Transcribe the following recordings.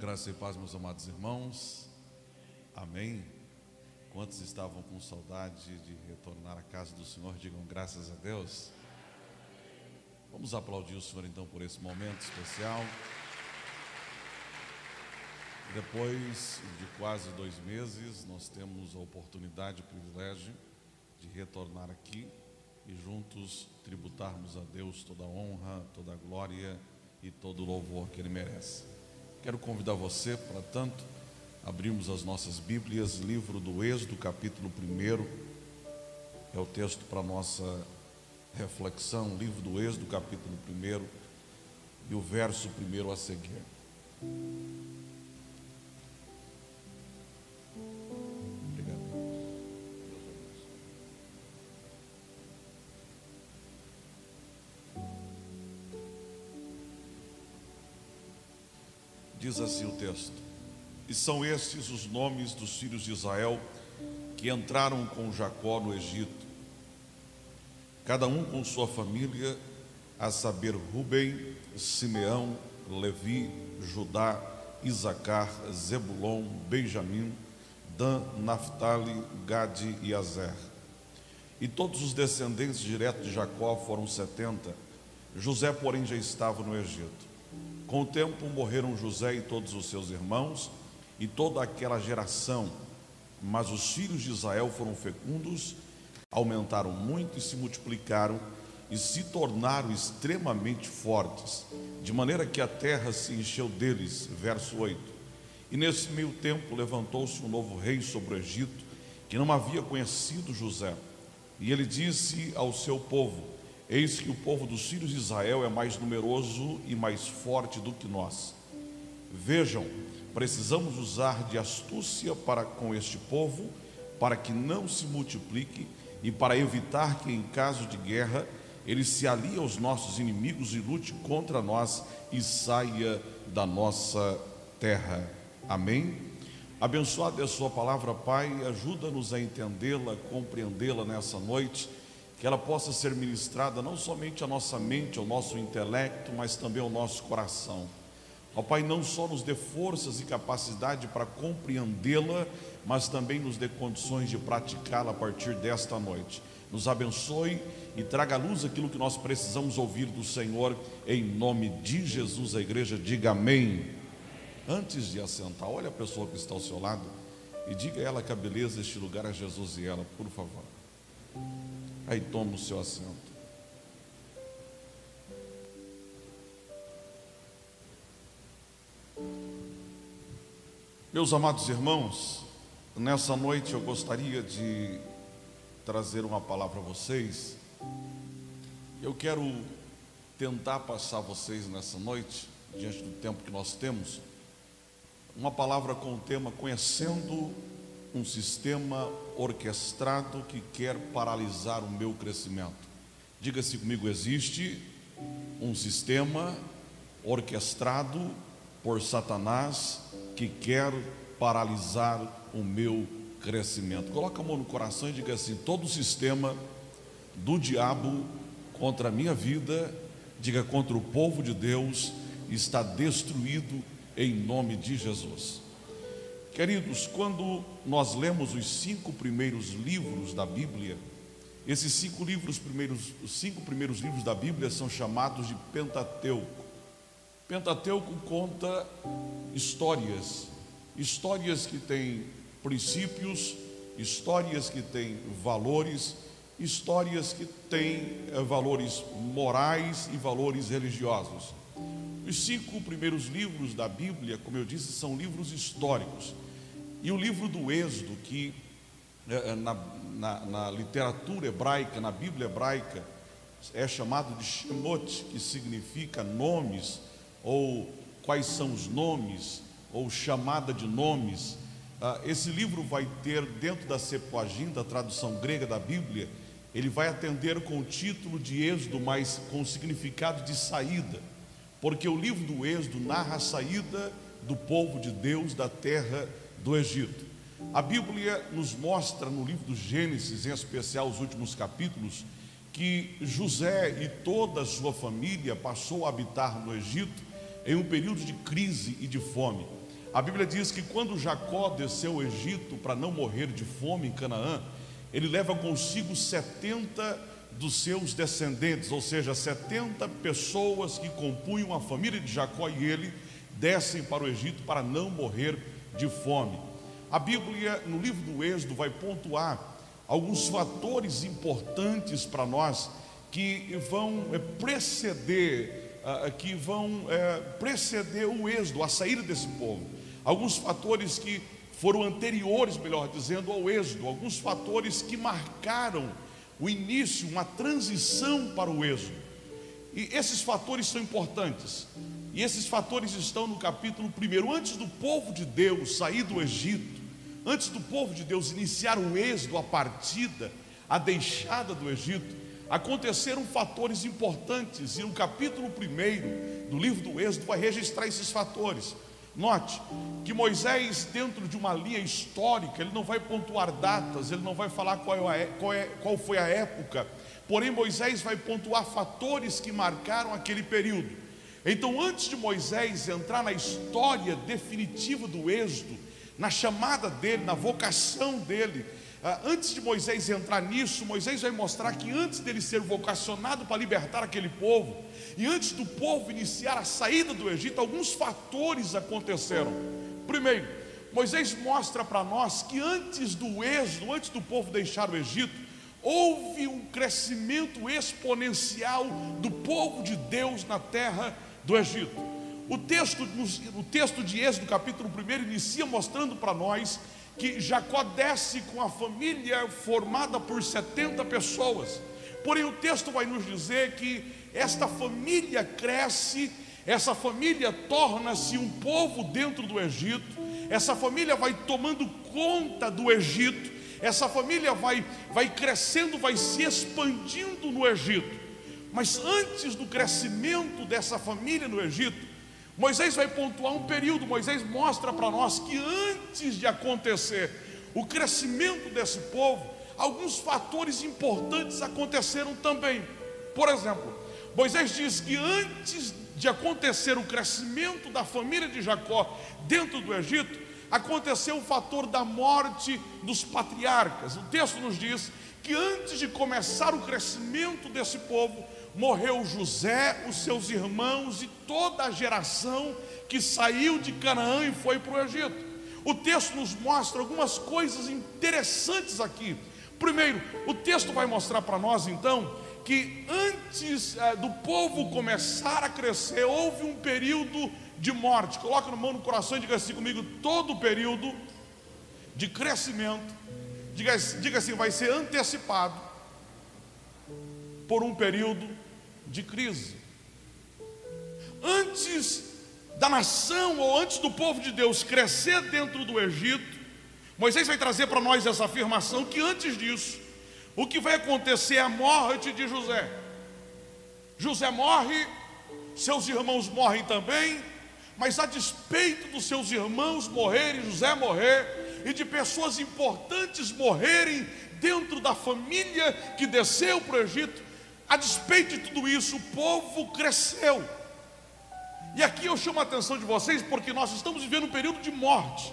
Graça e paz, meus amados irmãos. Amém. Quantos estavam com saudade de retornar à casa do Senhor, digam graças a Deus. Vamos aplaudir o Senhor então por esse momento especial. Depois de quase dois meses, nós temos a oportunidade, o privilégio de retornar aqui e juntos tributarmos a Deus toda a honra, toda a glória e todo o louvor que Ele merece. Quero convidar você, para tanto, abrirmos as nossas Bíblias, livro do Êxodo, capítulo 1, é o texto para nossa reflexão, livro do Êxodo, capítulo 1, e o verso 1 a seguir. Diz assim o texto: E são estes os nomes dos filhos de Israel que entraram com Jacó no Egito, cada um com sua família, a saber, Rubem, Simeão, Levi, Judá, Isacar, Zebulon, Benjamim, Dan, Naphtali, Gade e Azer. E todos os descendentes diretos de Jacó foram setenta. José, porém, já estava no Egito. Com o tempo morreram José e todos os seus irmãos e toda aquela geração, mas os filhos de Israel foram fecundos, aumentaram muito e se multiplicaram e se tornaram extremamente fortes, de maneira que a terra se encheu deles. Verso 8. E nesse meio tempo levantou-se um novo rei sobre o Egito, que não havia conhecido José. E ele disse ao seu povo: Eis que o povo dos filhos de Israel é mais numeroso e mais forte do que nós. Vejam, precisamos usar de astúcia para com este povo, para que não se multiplique e para evitar que, em caso de guerra, ele se alie aos nossos inimigos e lute contra nós e saia da nossa terra. Amém? Abençoada é a Sua palavra, Pai, ajuda-nos a entendê-la, compreendê-la nessa noite que ela possa ser ministrada não somente à nossa mente, ao nosso intelecto, mas também ao nosso coração. Ó Pai, não só nos dê forças e capacidade para compreendê-la, mas também nos dê condições de praticá-la a partir desta noite. Nos abençoe e traga à luz aquilo que nós precisamos ouvir do Senhor, em nome de Jesus. A igreja diga amém. Antes de assentar, olha a pessoa que está ao seu lado e diga a ela que a beleza deste lugar é Jesus e ela, por favor. Aí toma o seu assento. Meus amados irmãos, nessa noite eu gostaria de trazer uma palavra a vocês. Eu quero tentar passar a vocês nessa noite, diante do tempo que nós temos, uma palavra com o tema Conhecendo um sistema orquestrado que quer paralisar o meu crescimento. Diga-se comigo: existe um sistema orquestrado por Satanás que quer paralisar o meu crescimento. Coloca a mão no coração e diga assim: todo o sistema do diabo contra a minha vida, diga contra o povo de Deus, está destruído em nome de Jesus. Queridos, quando nós lemos os cinco primeiros livros da Bíblia, esses cinco livros primeiros, os cinco primeiros livros da Bíblia são chamados de Pentateuco. Pentateuco conta histórias, histórias que têm princípios, histórias que têm valores, histórias que têm eh, valores morais e valores religiosos. Os cinco primeiros livros da Bíblia, como eu disse, são livros históricos. E o livro do Êxodo, que é, é, na, na, na, literatura hebraica, na Bíblia hebraica, é chamado de Shemot, que significa nomes, ou quais são os nomes, ou chamada de nomes. Ah, esse livro vai ter, dentro da Septuaginta, a tradução grega da Bíblia, ele vai atender com o título de Êxodo, mas com o significado de saída, porque o livro do Êxodo narra a saída do povo de Deus da terra do Egito. A Bíblia nos mostra no livro do Gênesis, em especial os últimos capítulos, que José e toda a sua família passou a habitar no Egito em um período de crise e de fome. A Bíblia diz que quando Jacó desceu ao Egito para não morrer de fome em Canaã, ele leva consigo 70 dos seus descendentes, ou seja, 70 pessoas que compunham a família de Jacó e ele descem para o Egito para não morrer de fome. A Bíblia, no livro do Êxodo, vai pontuar alguns fatores importantes para nós que vão eh, preceder, ah, que vão eh, preceder o êxodo, a saída desse povo. Alguns fatores que foram anteriores, melhor dizendo, ao êxodo, alguns fatores que marcaram o início, uma transição para o êxodo. E esses fatores são importantes. E esses fatores estão no capítulo 1. Antes do povo de Deus sair do Egito, antes do povo de Deus iniciar o êxodo, a partida, a deixada do Egito, aconteceram fatores importantes. E no capítulo 1 do livro do Êxodo vai registrar esses fatores. Note que Moisés, dentro de uma linha histórica, ele não vai pontuar datas, ele não vai falar qual, é, qual, é, qual foi a época, porém Moisés vai pontuar fatores que marcaram aquele período. Então, antes de Moisés entrar na história definitiva do Êxodo, na chamada dele, na vocação dele, ah, antes de Moisés entrar nisso, Moisés vai mostrar que antes dele ser vocacionado para libertar aquele povo, e antes do povo iniciar a saída do Egito, alguns fatores aconteceram. Primeiro, Moisés mostra para nós que antes do êxodo, antes do povo deixar o Egito, houve um crescimento exponencial do povo de Deus na terra do Egito. O texto, o texto de Êxodo, capítulo 1, inicia mostrando para nós que Jacó desce com a família formada por 70 pessoas. Porém, o texto vai nos dizer que esta família cresce, essa família torna-se um povo dentro do Egito, essa família vai tomando conta do Egito, essa família vai, vai crescendo, vai se expandindo no Egito. Mas antes do crescimento dessa família no Egito, Moisés vai pontuar um período, Moisés mostra para nós que antes de acontecer o crescimento desse povo, alguns fatores importantes aconteceram também. Por exemplo, Moisés diz que antes de acontecer o crescimento da família de Jacó dentro do Egito, aconteceu o fator da morte dos patriarcas. O texto nos diz que antes de começar o crescimento desse povo, morreu José, os seus irmãos e toda a geração que saiu de Canaã e foi para o Egito. O texto nos mostra algumas coisas interessantes aqui. Primeiro, o texto vai mostrar para nós então que antes é, do povo começar a crescer, houve um período de morte. Coloca no mão no coração e diga assim comigo: todo período de crescimento, diga, diga assim, vai ser antecipado por um período de crise. Antes da nação ou antes do povo de Deus crescer dentro do Egito, Moisés vai trazer para nós essa afirmação que antes disso, o que vai acontecer é a morte de José. José morre, seus irmãos morrem também, mas a despeito dos seus irmãos morrerem, José morrer, e de pessoas importantes morrerem dentro da família que desceu para o Egito, a despeito de tudo isso, o povo cresceu. E aqui eu chamo a atenção de vocês porque nós estamos vivendo um período de morte.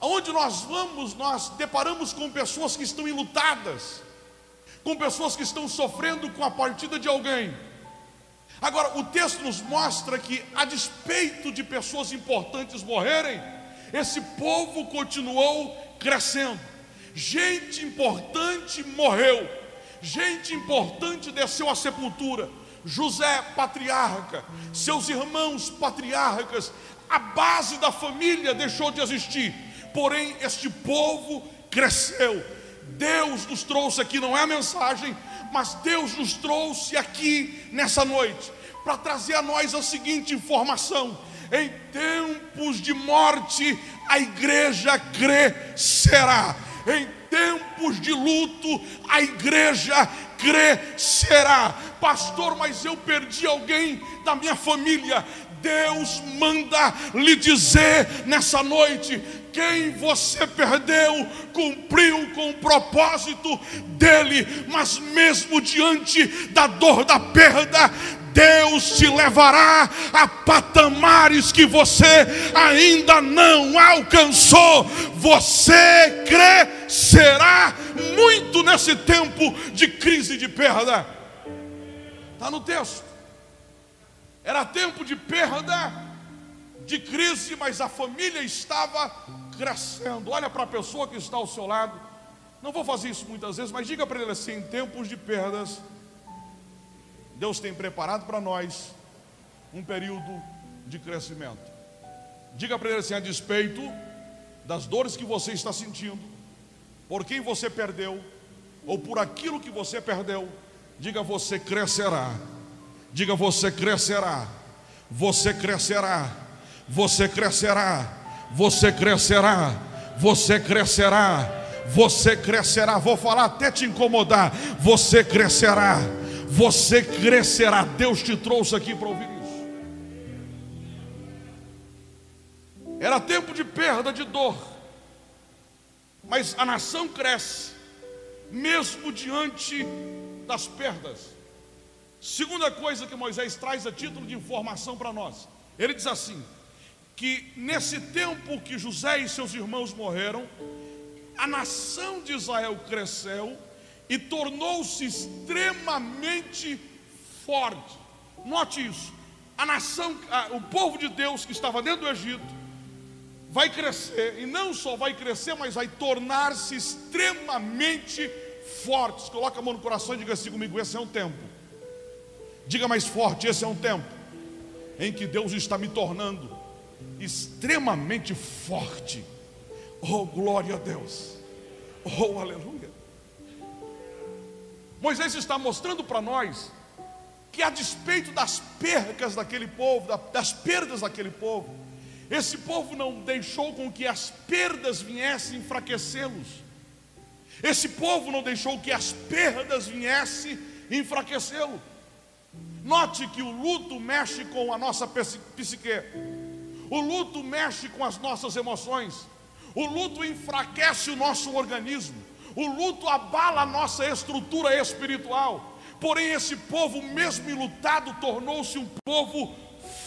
Aonde nós vamos, nós deparamos com pessoas que estão enlutadas, com pessoas que estão sofrendo com a partida de alguém. Agora, o texto nos mostra que, a despeito de pessoas importantes morrerem, esse povo continuou crescendo. Gente importante morreu gente importante desceu à sepultura. José, patriarca, seus irmãos patriarcas, a base da família deixou de existir, porém, este povo cresceu. Deus nos trouxe aqui, não é a mensagem, mas Deus nos trouxe aqui nessa noite para trazer a nós a seguinte informação: em tempos de morte, a igreja crescerá. Em tempos de luto, a igreja crescerá. Pastor, mas eu perdi alguém da minha família. Deus manda lhe dizer nessa noite: quem você perdeu cumpriu com o propósito dele, mas mesmo diante da dor da perda, Deus te levará a patamares que você ainda não alcançou. Você crescerá muito nesse tempo de crise de perda. Está no texto. Era tempo de perda, de crise, mas a família estava crescendo. Olha para a pessoa que está ao seu lado. Não vou fazer isso muitas vezes, mas diga para ele assim: em tempos de perdas, Deus tem preparado para nós um período de crescimento. Diga para ele assim: a despeito das dores que você está sentindo, por quem você perdeu, ou por aquilo que você perdeu, diga você crescerá. Diga você crescerá. Você crescerá. Você crescerá. Você crescerá. Você crescerá. Você crescerá. Vou falar até te incomodar. Você crescerá. Você crescerá. Deus te trouxe aqui para ouvir isso. Era tempo de perda, de dor. Mas a nação cresce, mesmo diante das perdas. Segunda coisa que Moisés traz a título de informação para nós. Ele diz assim: que nesse tempo que José e seus irmãos morreram, a nação de Israel cresceu e tornou-se extremamente forte. Note isso. A nação, o povo de Deus que estava dentro do Egito, vai crescer, e não só vai crescer, mas vai tornar-se extremamente fortes. Coloca a mão no coração e diga assim comigo: esse é um tempo. Diga mais forte: esse é um tempo em que Deus está me tornando extremamente forte. Oh, glória a Deus. Oh, aleluia. Moisés está mostrando para nós que a despeito das percas daquele povo, das perdas daquele povo, esse povo não deixou com que as perdas viessem enfraquecê-los. Esse povo não deixou que as perdas viessem enfraquecê-lo. Note que o luto mexe com a nossa psique. O luto mexe com as nossas emoções. O luto enfraquece o nosso organismo. O luto abala a nossa estrutura espiritual. Porém, esse povo, mesmo lutado, tornou-se um povo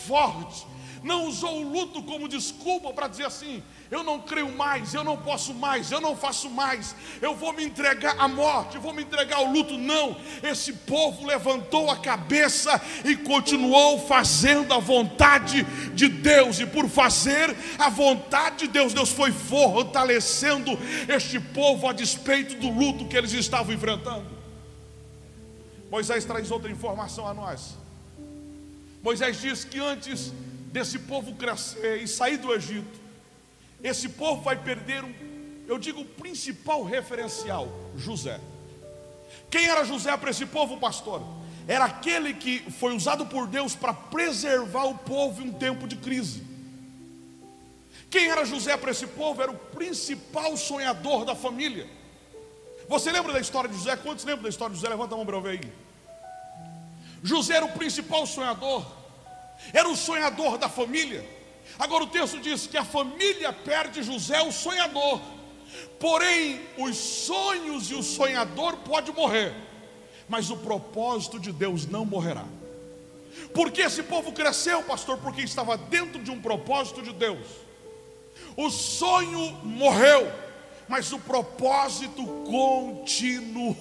forte. Não usou o luto como desculpa para dizer assim: eu não creio mais, eu não posso mais, eu não faço mais, eu vou me entregar à morte, eu vou me entregar ao luto. Não, esse povo levantou a cabeça e continuou fazendo a vontade de Deus, e por fazer a vontade de Deus, Deus foi fortalecendo este povo a despeito do luto que eles estavam enfrentando. Moisés traz outra informação a nós. Moisés diz que antes desse povo crescer e sair do Egito, esse povo vai perder um, eu digo, o principal referencial: José. Quem era José para esse povo, pastor? Era aquele que foi usado por Deus para preservar o povo em um tempo de crise. Quem era José para esse povo? Era o principal sonhador da família. Você lembra da história de José? Quantos lembram da história de José? Levanta a mão para eu ver aí. José era o principal sonhador, era o sonhador da família. Agora o texto diz que a família perde José, o sonhador. Porém, os sonhos e o sonhador pode morrer, mas o propósito de Deus não morrerá. Porque esse povo cresceu, pastor, porque estava dentro de um propósito de Deus. O sonho morreu, mas o propósito continuou.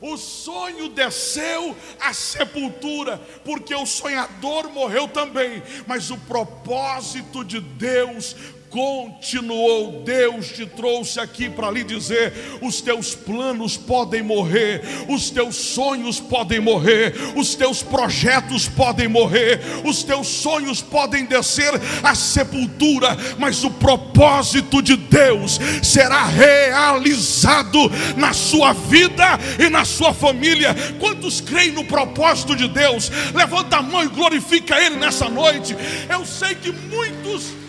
O sonho desceu à sepultura, porque o sonhador morreu também, mas o propósito de Deus continuou. Deus te trouxe aqui para lhe dizer: os teus planos podem morrer, os teus sonhos podem morrer, os teus projetos podem morrer, os teus sonhos podem descer à sepultura, mas o propósito de Deus será realizado na sua vida e na sua família. Quantos creem no propósito de Deus? Levanta a mão e glorifica Ele nessa noite. Eu sei que muitos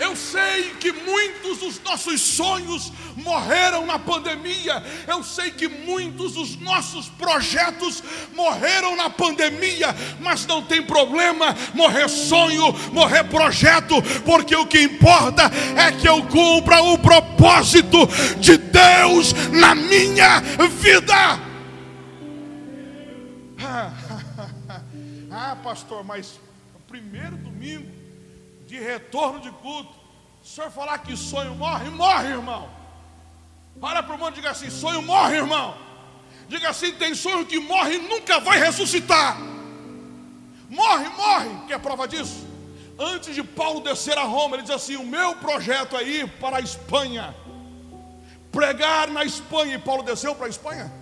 eu sei que muitos dos nossos sonhos morreram na pandemia. Eu sei que muitos dos nossos projetos morreram na pandemia. Mas não tem problema morrer sonho, morrer projeto, porque o que importa é que eu cumpra o propósito de Deus na minha vida. Ah, pastor, mas primeiro domingo de retorno de culto, o senhor falar que sonho morre, morre, irmão. Olha para o mundo e diga assim: sonho morre, irmão. Diga assim: tem sonho que morre e nunca vai ressuscitar. Morre, morre. Quer prova disso? Antes de Paulo descer a Roma, ele diz assim: O meu projeto é ir para a Espanha, pregar na Espanha. E Paulo desceu para a Espanha.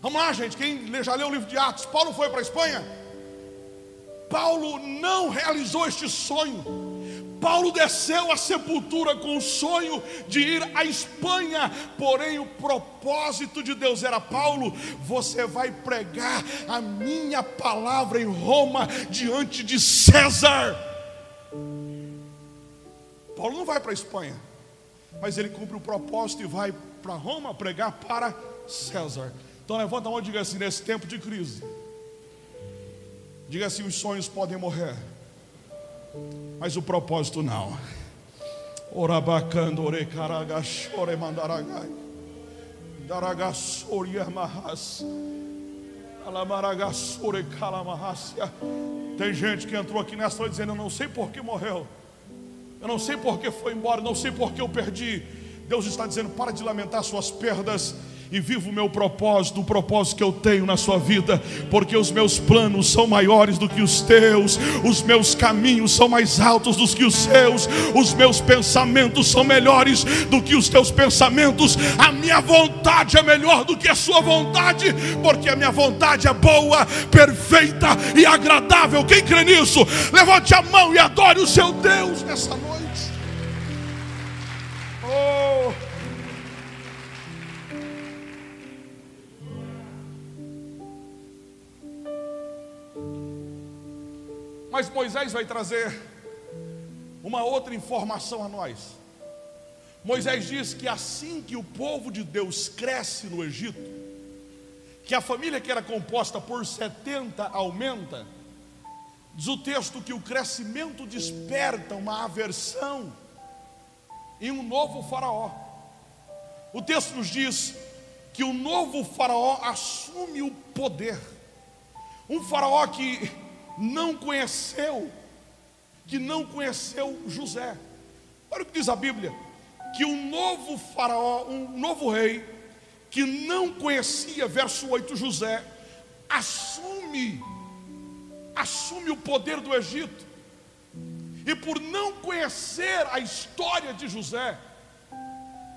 Vamos lá, gente. Quem já leu o livro de Atos? Paulo foi para a Espanha. Paulo não realizou este sonho. Paulo desceu à sepultura com o sonho de ir à Espanha, porém o propósito de Deus era: Paulo, você vai pregar a minha palavra em Roma diante de César. Paulo não vai para a Espanha, mas ele cumpre o propósito e vai para Roma pregar para César. Então levanta a mão e diga assim: nesse tempo de crise, diga assim: os sonhos podem morrer mas o propósito não. Orabacando, orecaragachore, mandaragai. Daragassori amarras. Alamaragassore calamarrácia. Tem gente que entrou aqui nessa noite dizendo: Eu não sei por que morreu. Eu não sei por que foi embora. Não sei por que eu perdi. Deus está dizendo: Para de lamentar suas perdas e vivo o meu propósito, o propósito que eu tenho na sua vida, porque os meus planos são maiores do que os teus, os meus caminhos são mais altos do que os seus, os meus pensamentos são melhores do que os teus pensamentos, a minha vontade é melhor do que a sua vontade, porque a minha vontade é boa, perfeita e agradável. Quem crê nisso, levante a mão e adore o seu Deus nessa noite. Mas Moisés vai trazer uma outra informação a nós. Moisés diz que assim que o povo de Deus cresce no Egito, que a família que era composta por 70 aumenta, diz o texto que o crescimento desperta uma aversão em um novo faraó. O texto nos diz que o novo faraó assume o poder. Um faraó que não conheceu, que não conheceu José. Olha o que diz a Bíblia: que um novo faraó, um novo rei, que não conhecia, verso 8, José, assume, assume o poder do Egito. E por não conhecer a história de José,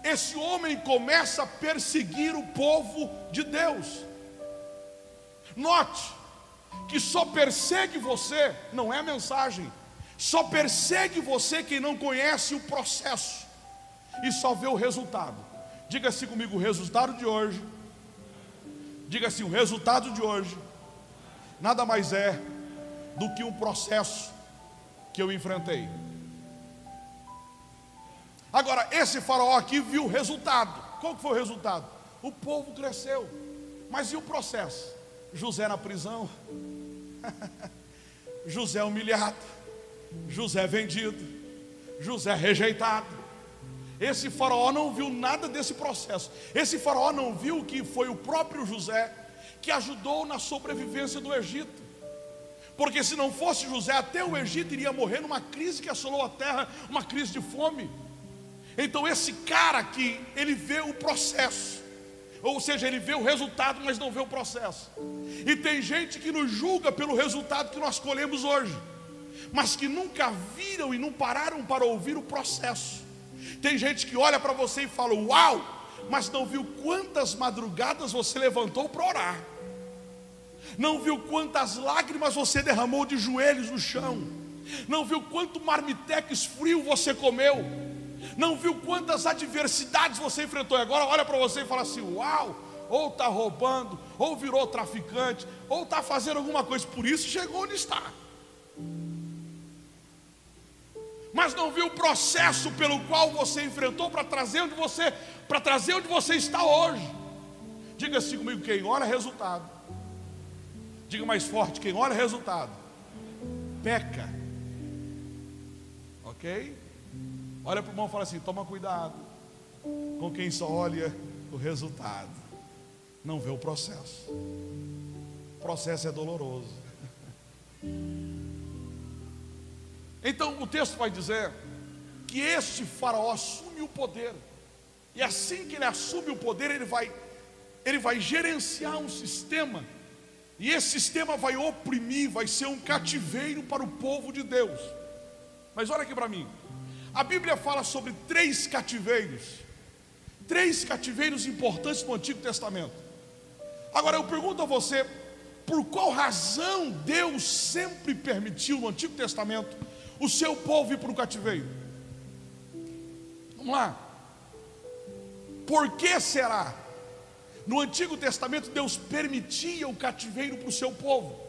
esse homem começa a perseguir o povo de Deus. Note, que só persegue você, não é a mensagem, só persegue você quem não conhece o processo e só vê o resultado. Diga assim comigo: o resultado de hoje, diga assim: o resultado de hoje, nada mais é do que um processo que eu enfrentei. Agora, esse faraó aqui viu o resultado. Qual foi o resultado? O povo cresceu. Mas e o processo? José na prisão, José humilhado, José vendido, José rejeitado. Esse faraó não viu nada desse processo. Esse faraó não viu que foi o próprio José que ajudou na sobrevivência do Egito. Porque se não fosse José, até o Egito iria morrer numa crise que assolou a terra, uma crise de fome. Então esse cara aqui, ele vê o processo. Ou seja, ele vê o resultado, mas não vê o processo. E tem gente que nos julga pelo resultado que nós colhemos hoje, mas que nunca viram e não pararam para ouvir o processo. Tem gente que olha para você e fala: Uau! Mas não viu quantas madrugadas você levantou para orar, não viu quantas lágrimas você derramou de joelhos no chão, não viu quanto marmitex frio você comeu não viu quantas adversidades você enfrentou. E agora olha para você e fala assim: Uau! Ou está roubando, ou virou traficante, ou está fazendo alguma coisa, por isso chegou onde está. Mas não viu o processo pelo qual você enfrentou para trazer onde você, para trazer onde você está hoje. Diga assim comigo: quem olha resultado. Diga mais forte: quem olha resultado, peca. Ok? Olha para o irmão e fala assim: toma cuidado com quem só olha o resultado, não vê o processo. O processo é doloroso. Então o texto vai dizer que este faraó assume o poder. E assim que ele assume o poder, ele vai ele vai gerenciar um sistema. E esse sistema vai oprimir, vai ser um cativeiro para o povo de Deus. Mas olha aqui para mim. A Bíblia fala sobre três cativeiros. Três cativeiros importantes no Antigo Testamento. Agora eu pergunto a você, por qual razão Deus sempre permitiu no Antigo Testamento o seu povo ir para o cativeiro? Vamos lá. Por que será? No Antigo Testamento, Deus permitia o cativeiro para o seu povo.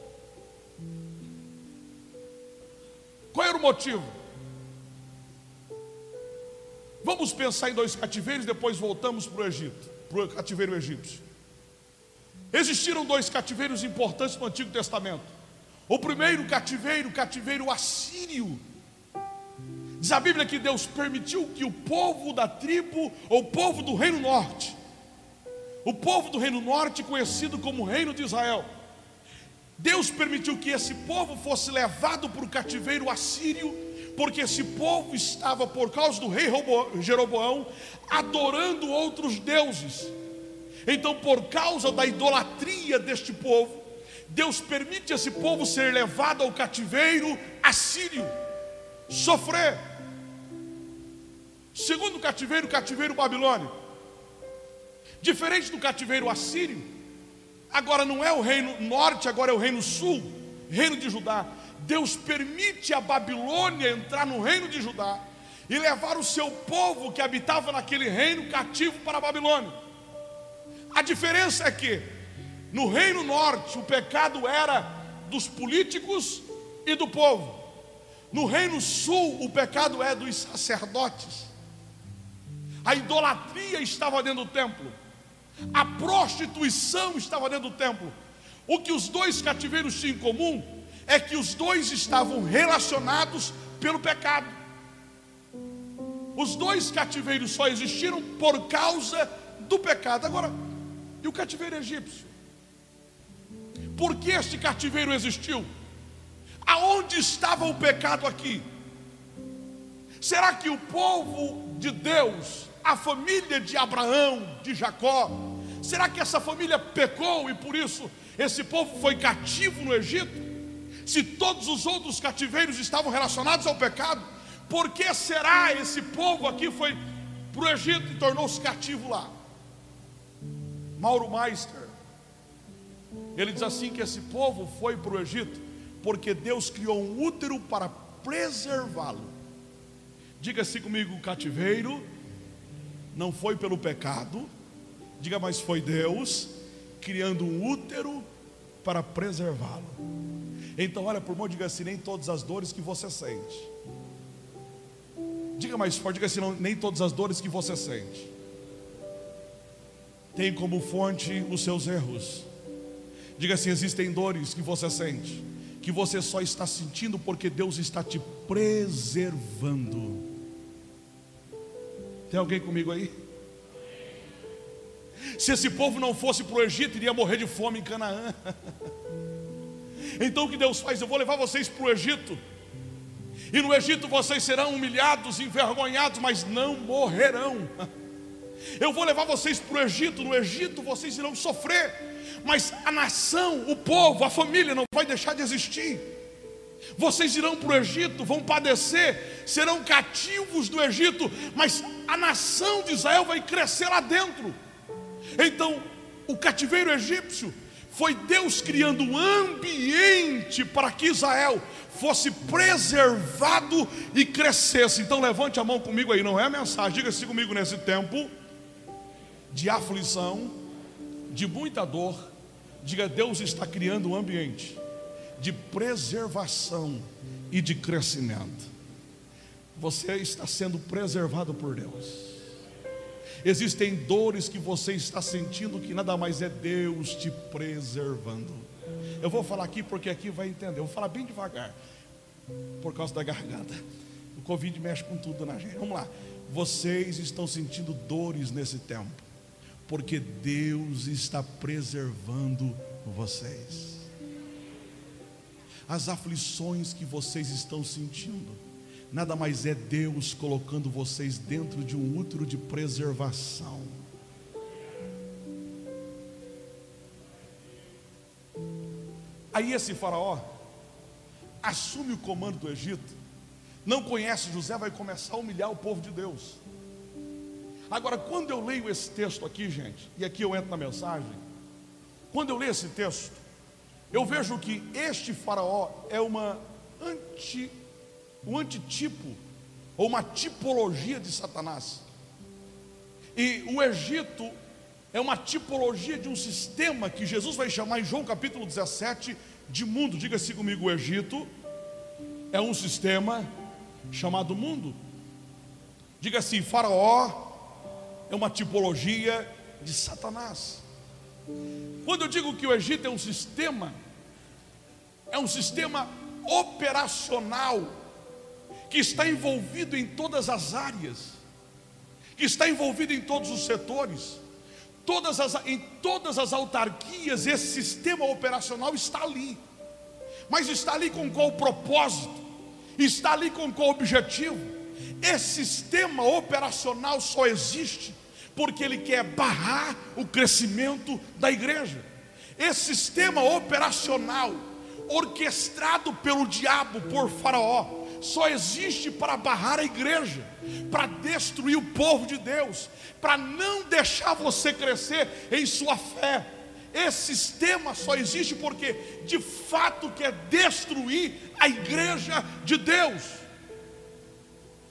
Qual era o motivo? Vamos pensar em dois cativeiros, depois voltamos para o Egito, para o cativeiro egípcio. Existiram dois cativeiros importantes no Antigo Testamento. O primeiro cativeiro, o cativeiro assírio. Diz a Bíblia que Deus permitiu que o povo da tribo, ou o povo do Reino Norte, o povo do Reino Norte, conhecido como Reino de Israel, Deus permitiu que esse povo fosse levado para o cativeiro assírio, porque esse povo estava, por causa do rei Jeroboão, adorando outros deuses. Então, por causa da idolatria deste povo, Deus permite esse povo ser levado ao cativeiro assírio, sofrer. Segundo cativeiro, cativeiro babilônico. Diferente do cativeiro assírio, agora não é o reino norte, agora é o reino sul, reino de Judá. Deus permite a Babilônia entrar no reino de Judá e levar o seu povo que habitava naquele reino cativo para a Babilônia. A diferença é que no reino norte o pecado era dos políticos e do povo. No reino sul o pecado é dos sacerdotes. A idolatria estava dentro do templo. A prostituição estava dentro do templo. O que os dois cativeiros tinham em comum é que os dois estavam relacionados pelo pecado. Os dois cativeiros só existiram por causa do pecado. Agora, e o cativeiro egípcio? Por que este cativeiro existiu? Aonde estava o pecado aqui? Será que o povo de Deus, a família de Abraão, de Jacó, será que essa família pecou e por isso esse povo foi cativo no Egito? Se todos os outros cativeiros estavam relacionados ao pecado, por que será esse povo aqui foi para o Egito e tornou-se cativo lá? Mauro Meister, ele diz assim que esse povo foi para o Egito porque Deus criou um útero para preservá-lo. Diga-se comigo, o cativeiro não foi pelo pecado, diga, mas foi Deus criando um útero para preservá-lo. Então, olha, por mão, diga assim: nem todas as dores que você sente. Diga mais forte, diga assim: não, nem todas as dores que você sente tem como fonte os seus erros. Diga assim: existem dores que você sente, que você só está sentindo porque Deus está te preservando. Tem alguém comigo aí? Se esse povo não fosse para o Egito, iria morrer de fome em Canaã. Então o que Deus faz? Eu vou levar vocês para o Egito. E no Egito vocês serão humilhados, envergonhados, mas não morrerão. Eu vou levar vocês para o Egito, no Egito vocês irão sofrer, mas a nação, o povo, a família não vai deixar de existir. Vocês irão para o Egito, vão padecer, serão cativos do Egito, mas a nação de Israel vai crescer lá dentro. Então, o cativeiro egípcio foi Deus criando um ambiente para que Israel fosse preservado e crescesse. Então, levante a mão comigo aí, não é a mensagem, diga-se comigo nesse tempo de aflição, de muita dor, diga: Deus está criando um ambiente de preservação e de crescimento. Você está sendo preservado por Deus. Existem dores que você está sentindo que nada mais é Deus te preservando. Eu vou falar aqui porque aqui vai entender. Eu vou falar bem devagar, por causa da garganta. O Covid mexe com tudo na gente. Vamos lá. Vocês estão sentindo dores nesse tempo porque Deus está preservando vocês. as aflições que vocês estão sentindo, nada mais é Deus colocando vocês dentro de um útero de preservação. Aí esse faraó assume o comando do Egito, não conhece José, vai começar a humilhar o povo de Deus. Agora, quando eu leio esse texto aqui, gente, e aqui eu entro na mensagem, quando eu leio esse texto, eu vejo que este faraó é uma anti, um antitipo, ou uma tipologia de Satanás. E o Egito é uma tipologia de um sistema que Jesus vai chamar em João capítulo 17 de mundo. Diga-se comigo, o Egito é um sistema chamado mundo. Diga assim: Faraó é uma tipologia de Satanás. Quando eu digo que o Egito é um sistema, é um sistema operacional que está envolvido em todas as áreas, que está envolvido em todos os setores, todas as, em todas as autarquias, esse sistema operacional está ali. Mas está ali com qual propósito? Está ali com qual objetivo? Esse sistema operacional só existe porque ele quer barrar o crescimento da igreja. Esse sistema operacional, orquestrado pelo diabo, por Faraó, só existe para barrar a igreja, para destruir o povo de Deus, para não deixar você crescer em sua fé. Esse sistema só existe porque de fato quer destruir a igreja de Deus.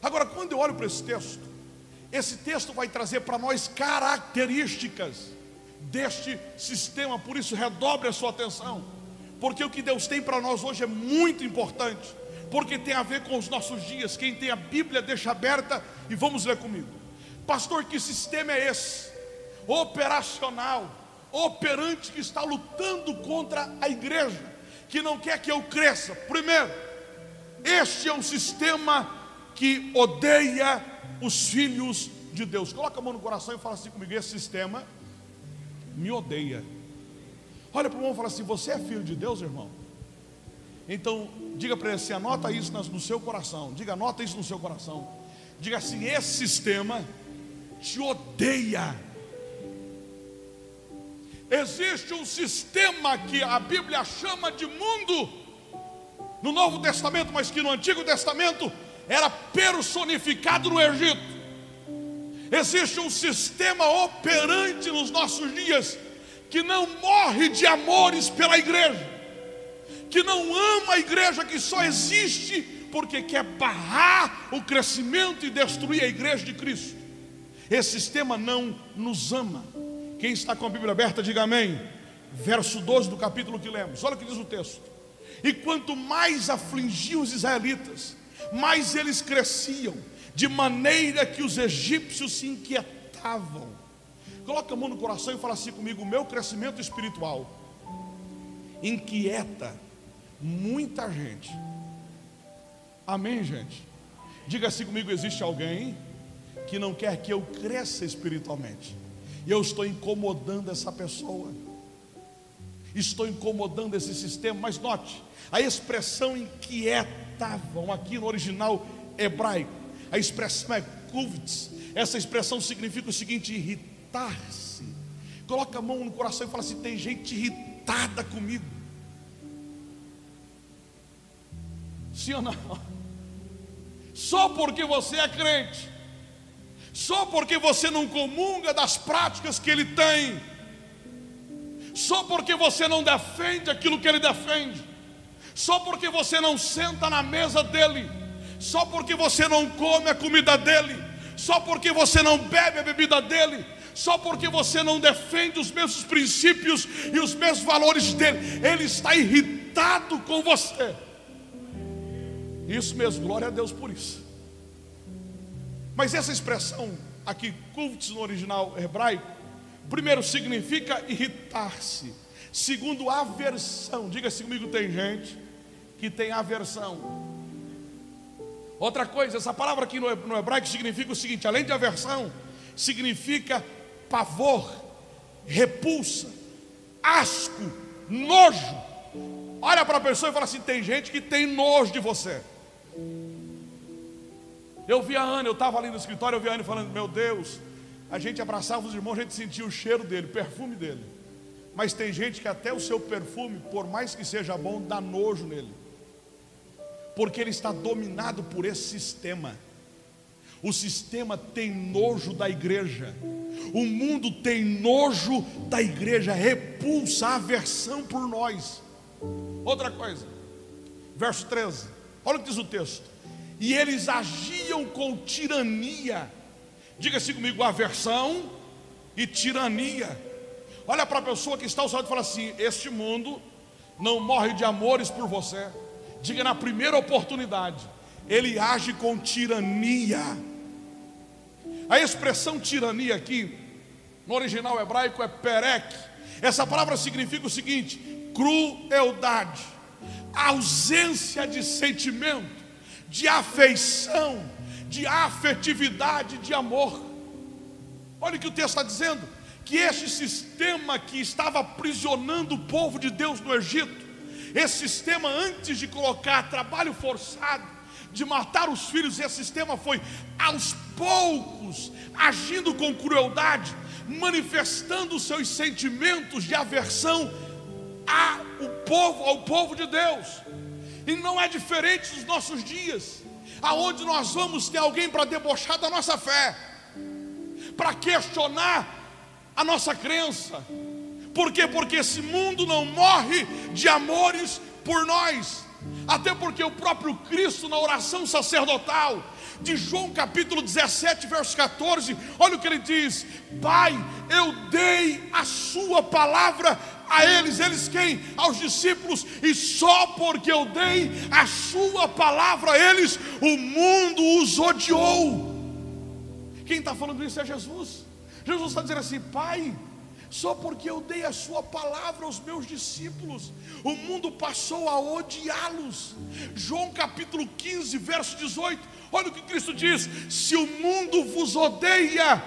Agora, quando eu olho para esse texto, esse texto vai trazer para nós características deste sistema, por isso redobre a sua atenção, porque o que Deus tem para nós hoje é muito importante, porque tem a ver com os nossos dias. Quem tem a Bíblia, deixa aberta e vamos ler comigo. Pastor, que sistema é esse? Operacional, operante que está lutando contra a igreja, que não quer que eu cresça. Primeiro, este é um sistema que odeia os filhos de Deus. Coloca a mão no coração e fala assim comigo: esse sistema me odeia. Olha para o irmão e fala assim: Você é filho de Deus, irmão? Então, diga para ele assim: anota isso no seu coração. Diga, anota isso no seu coração. Diga assim: esse sistema te odeia. Existe um sistema que a Bíblia chama de mundo no Novo Testamento, mas que no Antigo Testamento era personificado no Egito. Existe um sistema operante nos nossos dias que não morre de amores pela igreja, que não ama a igreja, que só existe porque quer barrar o crescimento e destruir a igreja de Cristo. Esse sistema não nos ama. Quem está com a Bíblia aberta, diga amém. Verso 12 do capítulo que lemos, olha o que diz o texto. E quanto mais afligiam os israelitas, mais eles cresciam, de maneira que os egípcios se inquietavam. Coloca a mão no coração e fala assim comigo: o meu crescimento espiritual inquieta muita gente. Amém, gente? Diga assim comigo: existe alguém que não quer que eu cresça espiritualmente, e eu estou incomodando essa pessoa, estou incomodando esse sistema, mas note, a expressão inquietavam aqui no original hebraico, a expressão é kuvitz, essa expressão significa o seguinte: irritar-se. Coloca a mão no coração e fala assim: tem gente irritada comigo. Sim ou não? Só porque você é crente, só porque você não comunga das práticas que ele tem, só porque você não defende aquilo que ele defende, só porque você não senta na mesa dele, só porque você não come a comida dele, só porque você não bebe a bebida dele, só porque você não defende os mesmos princípios e os mesmos valores dele, ele está irritado com você. Isso mesmo, glória a Deus por isso. Mas essa expressão aqui, kults no original hebraico, primeiro significa irritar-se, segundo aversão. Diga-se comigo, tem gente que tem aversão. Outra coisa, essa palavra aqui no hebraico significa o seguinte: além de aversão, significa pavor, repulsa, asco, nojo, Olha para a pessoa e fala assim: tem gente que tem nojo de você. Eu vi a Ana, eu estava ali no escritório, eu vi a Ana falando: Meu Deus, a gente abraçava os irmãos, a gente sentia o cheiro dele, o perfume dele. Mas tem gente que até o seu perfume, por mais que seja bom, dá nojo nele, porque ele está dominado por esse sistema. O sistema tem nojo da igreja, o mundo tem nojo da igreja, repulsa, aversão por nós. Outra coisa, verso 13, olha o que diz o texto: e eles agiam com tirania, diga-se comigo, aversão e tirania. Olha para a pessoa que está ao seu lado e fala assim: Este mundo não morre de amores por você. Diga na primeira oportunidade, ele age com tirania. A expressão tirania aqui, no original hebraico, é perek. Essa palavra significa o seguinte: crueldade, ausência de sentimento, de afeição, de afetividade, de amor. Olha o que o texto está dizendo: que este sistema que estava aprisionando o povo de Deus no Egito, esse sistema antes de colocar trabalho forçado, de matar os filhos, esse sistema foi aos poucos, agindo com crueldade, manifestando seus sentimentos de aversão ao povo, ao povo de Deus. E não é diferente dos nossos dias, aonde nós vamos ter alguém para debochar da nossa fé, para questionar a nossa crença. Por quê? Porque esse mundo não morre de amores por nós. Até porque o próprio Cristo, na oração sacerdotal, de João capítulo 17, verso 14, olha o que ele diz: Pai, eu dei a Sua palavra a eles, eles quem? Aos discípulos, e só porque eu dei a Sua palavra a eles, o mundo os odiou. Quem está falando isso é Jesus. Jesus está dizendo assim: Pai, só porque eu dei a sua palavra aos meus discípulos, o mundo passou a odiá-los. João capítulo 15, verso 18. Olha o que Cristo diz: Se o mundo vos odeia,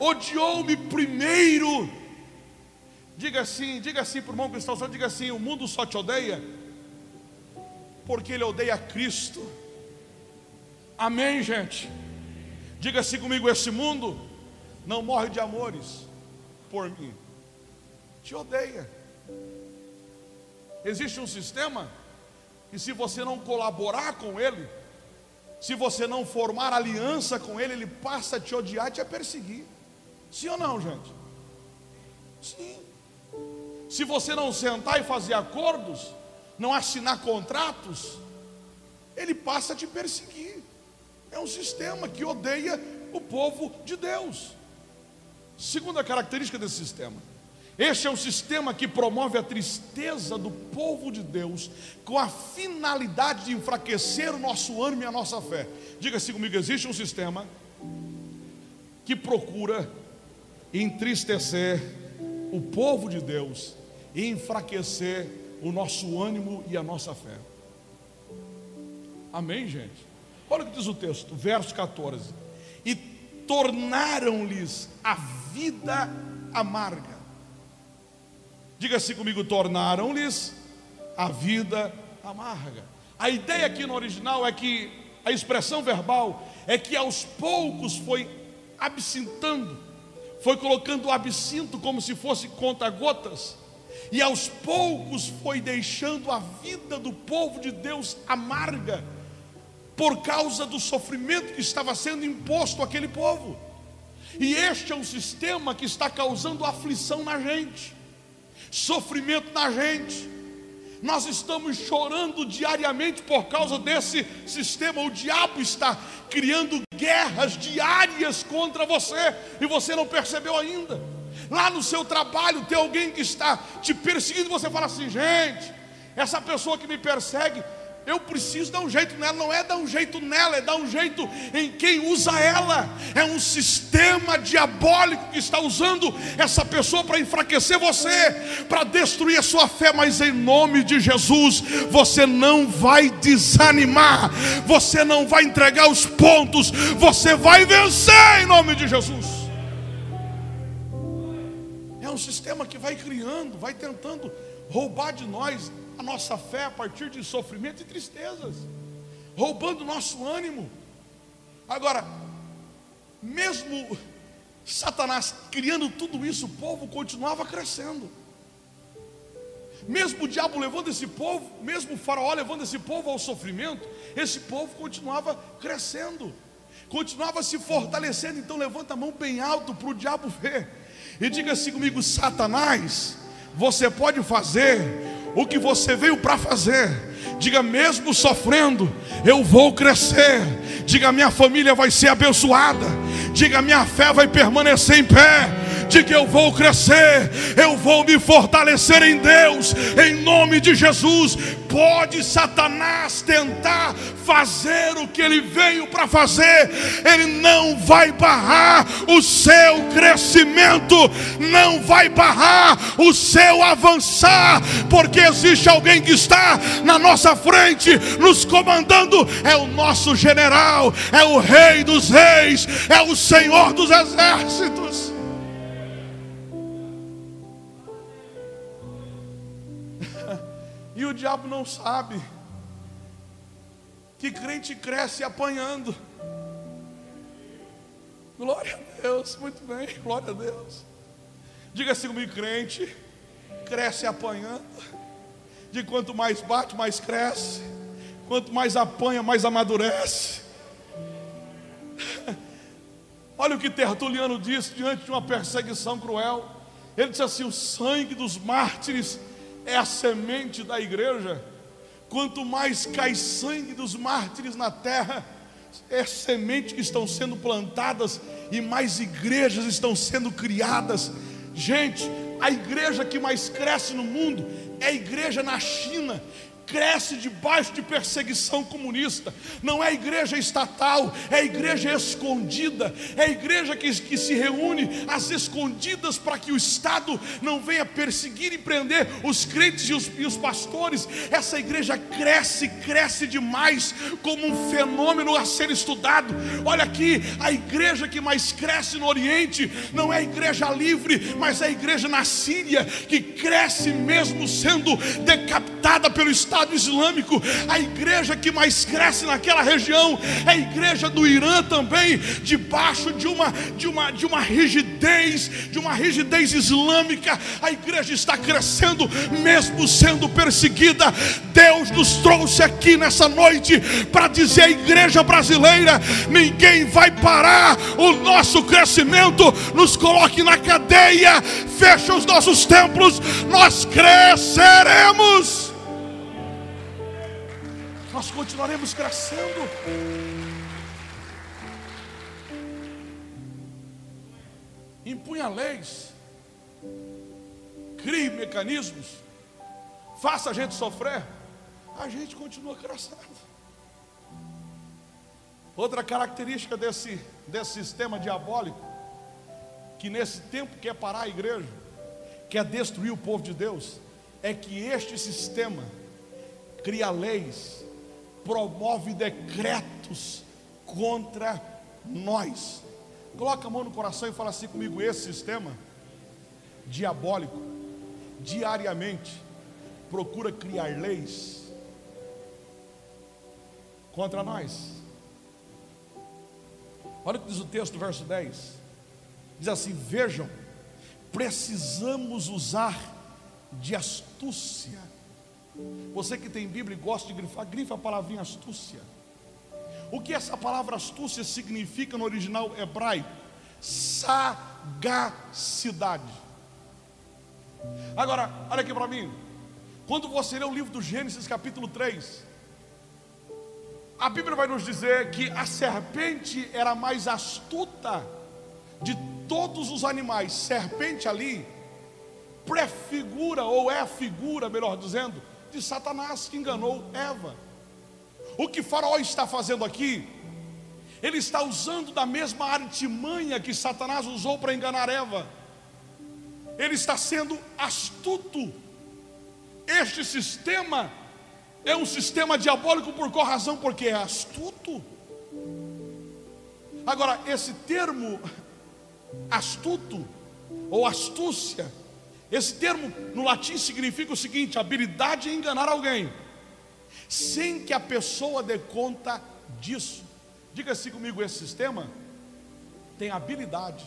odiou-me primeiro. Diga assim, diga assim para o irmão cristão, diga assim: o mundo só te odeia porque ele odeia Cristo. Amém, gente? Diga assim comigo: esse mundo não morre de amores por mim, te odeia. Existe um sistema que, se você não colaborar com ele, se você não formar aliança com ele, ele passa a te odiar e te a perseguir. Sim ou não, gente? Sim. Se você não sentar e fazer acordos, não assinar contratos, ele passa a te perseguir. É um sistema que odeia o povo de Deus. Segunda característica desse sistema. Este é um sistema que promove a tristeza do povo de Deus com a finalidade de enfraquecer o nosso ânimo e a nossa fé. Diga-se comigo: existe um sistema que procura entristecer o povo de Deus enfraquecer o nosso ânimo e a nossa fé. Amém, gente? Olha o que diz o texto, verso 14: E tornaram-lhes a vida amarga. Diga-se comigo, tornaram-lhes a vida amarga. A ideia aqui no original é que a expressão verbal é que aos poucos foi absintando, foi colocando o absinto como se fosse conta-gotas, e aos poucos foi deixando a vida do povo de Deus amarga, por causa do sofrimento que estava sendo imposto àquele povo. E este é um sistema que está causando aflição na gente, sofrimento na gente. Nós estamos chorando diariamente por causa desse sistema. O diabo está criando guerras diárias contra você e você não percebeu ainda. Lá no seu trabalho tem alguém que está te perseguindo. Você fala assim, gente, essa pessoa que me persegue, eu preciso dar um jeito nela, não é dar um jeito nela, é dar um jeito em quem usa ela. É um sistema diabólico que está usando essa pessoa para enfraquecer você, para destruir a sua fé, mas em nome de Jesus, você não vai desanimar, você não vai entregar os pontos, você vai vencer em nome de Jesus. Sistema que vai criando, vai tentando roubar de nós a nossa fé a partir de sofrimento e tristezas, roubando nosso ânimo. Agora, mesmo Satanás criando tudo isso, o povo continuava crescendo. Mesmo o diabo levando esse povo, mesmo o faraó levando esse povo ao sofrimento, esse povo continuava crescendo, continuava se fortalecendo. Então levanta a mão bem alto para o diabo ver. E diga assim comigo: Satanás, você pode fazer o que você veio para fazer. Diga, mesmo sofrendo, eu vou crescer. Diga, minha família vai ser abençoada. Diga, minha fé vai permanecer em pé de que eu vou crescer, eu vou me fortalecer em Deus, em nome de Jesus. Pode Satanás tentar fazer o que ele veio para fazer, ele não vai barrar o seu crescimento, não vai barrar o seu avançar, porque existe alguém que está na nossa frente, nos comandando, é o nosso general, é o Rei dos Reis, é o Senhor dos Exércitos. E o diabo não sabe que crente cresce apanhando. Glória a Deus, muito bem, glória a Deus. Diga assim comigo, crente, cresce apanhando. De quanto mais bate, mais cresce. Quanto mais apanha, mais amadurece. Olha o que Tertuliano disse diante de uma perseguição cruel. Ele disse assim: o sangue dos mártires é a semente da igreja. Quanto mais cai sangue dos mártires na terra, é semente que estão sendo plantadas e mais igrejas estão sendo criadas. Gente, a igreja que mais cresce no mundo é a igreja na China, cresce debaixo de perseguição comunista. Não é igreja estatal, é igreja escondida, é igreja que, que se reúne às escondidas para que o Estado não venha perseguir e prender os crentes e os, e os pastores. Essa igreja cresce, cresce demais, como um fenômeno a ser estudado. Olha aqui, a igreja que mais cresce no Oriente não é a igreja livre, mas é a igreja na Síria, que cresce mesmo sendo decapitada pelo Estado Estado Islâmico, a igreja que mais cresce naquela região é a igreja do Irã também, debaixo de uma de uma de uma rigidez, de uma rigidez islâmica. A igreja está crescendo mesmo sendo perseguida. Deus nos trouxe aqui nessa noite para dizer à igreja brasileira: ninguém vai parar o nosso crescimento, nos coloque na cadeia, fecha os nossos templos, nós cresceremos nós continuaremos crescendo. Impunha leis, crie mecanismos, faça a gente sofrer, a gente continua crescendo. Outra característica desse, desse sistema diabólico, que nesse tempo quer parar a igreja, quer destruir o povo de Deus, é que este sistema cria leis promove decretos contra nós. Coloca a mão no coração e fala assim comigo: esse sistema diabólico, diariamente, procura criar leis contra nós. Olha o que diz o texto, verso 10: diz assim: Vejam, precisamos usar de astúcia você que tem Bíblia e gosta de grifar, grifa a palavrinha astúcia. O que essa palavra astúcia significa no original hebraico? Sagacidade. Agora, olha aqui para mim. Quando você lê o livro do Gênesis, capítulo 3, a Bíblia vai nos dizer que a serpente era mais astuta de todos os animais. Serpente ali prefigura, ou é a figura, melhor dizendo, de Satanás que enganou Eva. O que Faraó está fazendo aqui? Ele está usando da mesma artimanha que Satanás usou para enganar Eva. Ele está sendo astuto. Este sistema é um sistema diabólico por qual razão? Porque é astuto. Agora, esse termo astuto ou astúcia Esse termo no latim significa o seguinte: habilidade em enganar alguém, sem que a pessoa dê conta disso. Diga-se comigo: esse sistema tem habilidade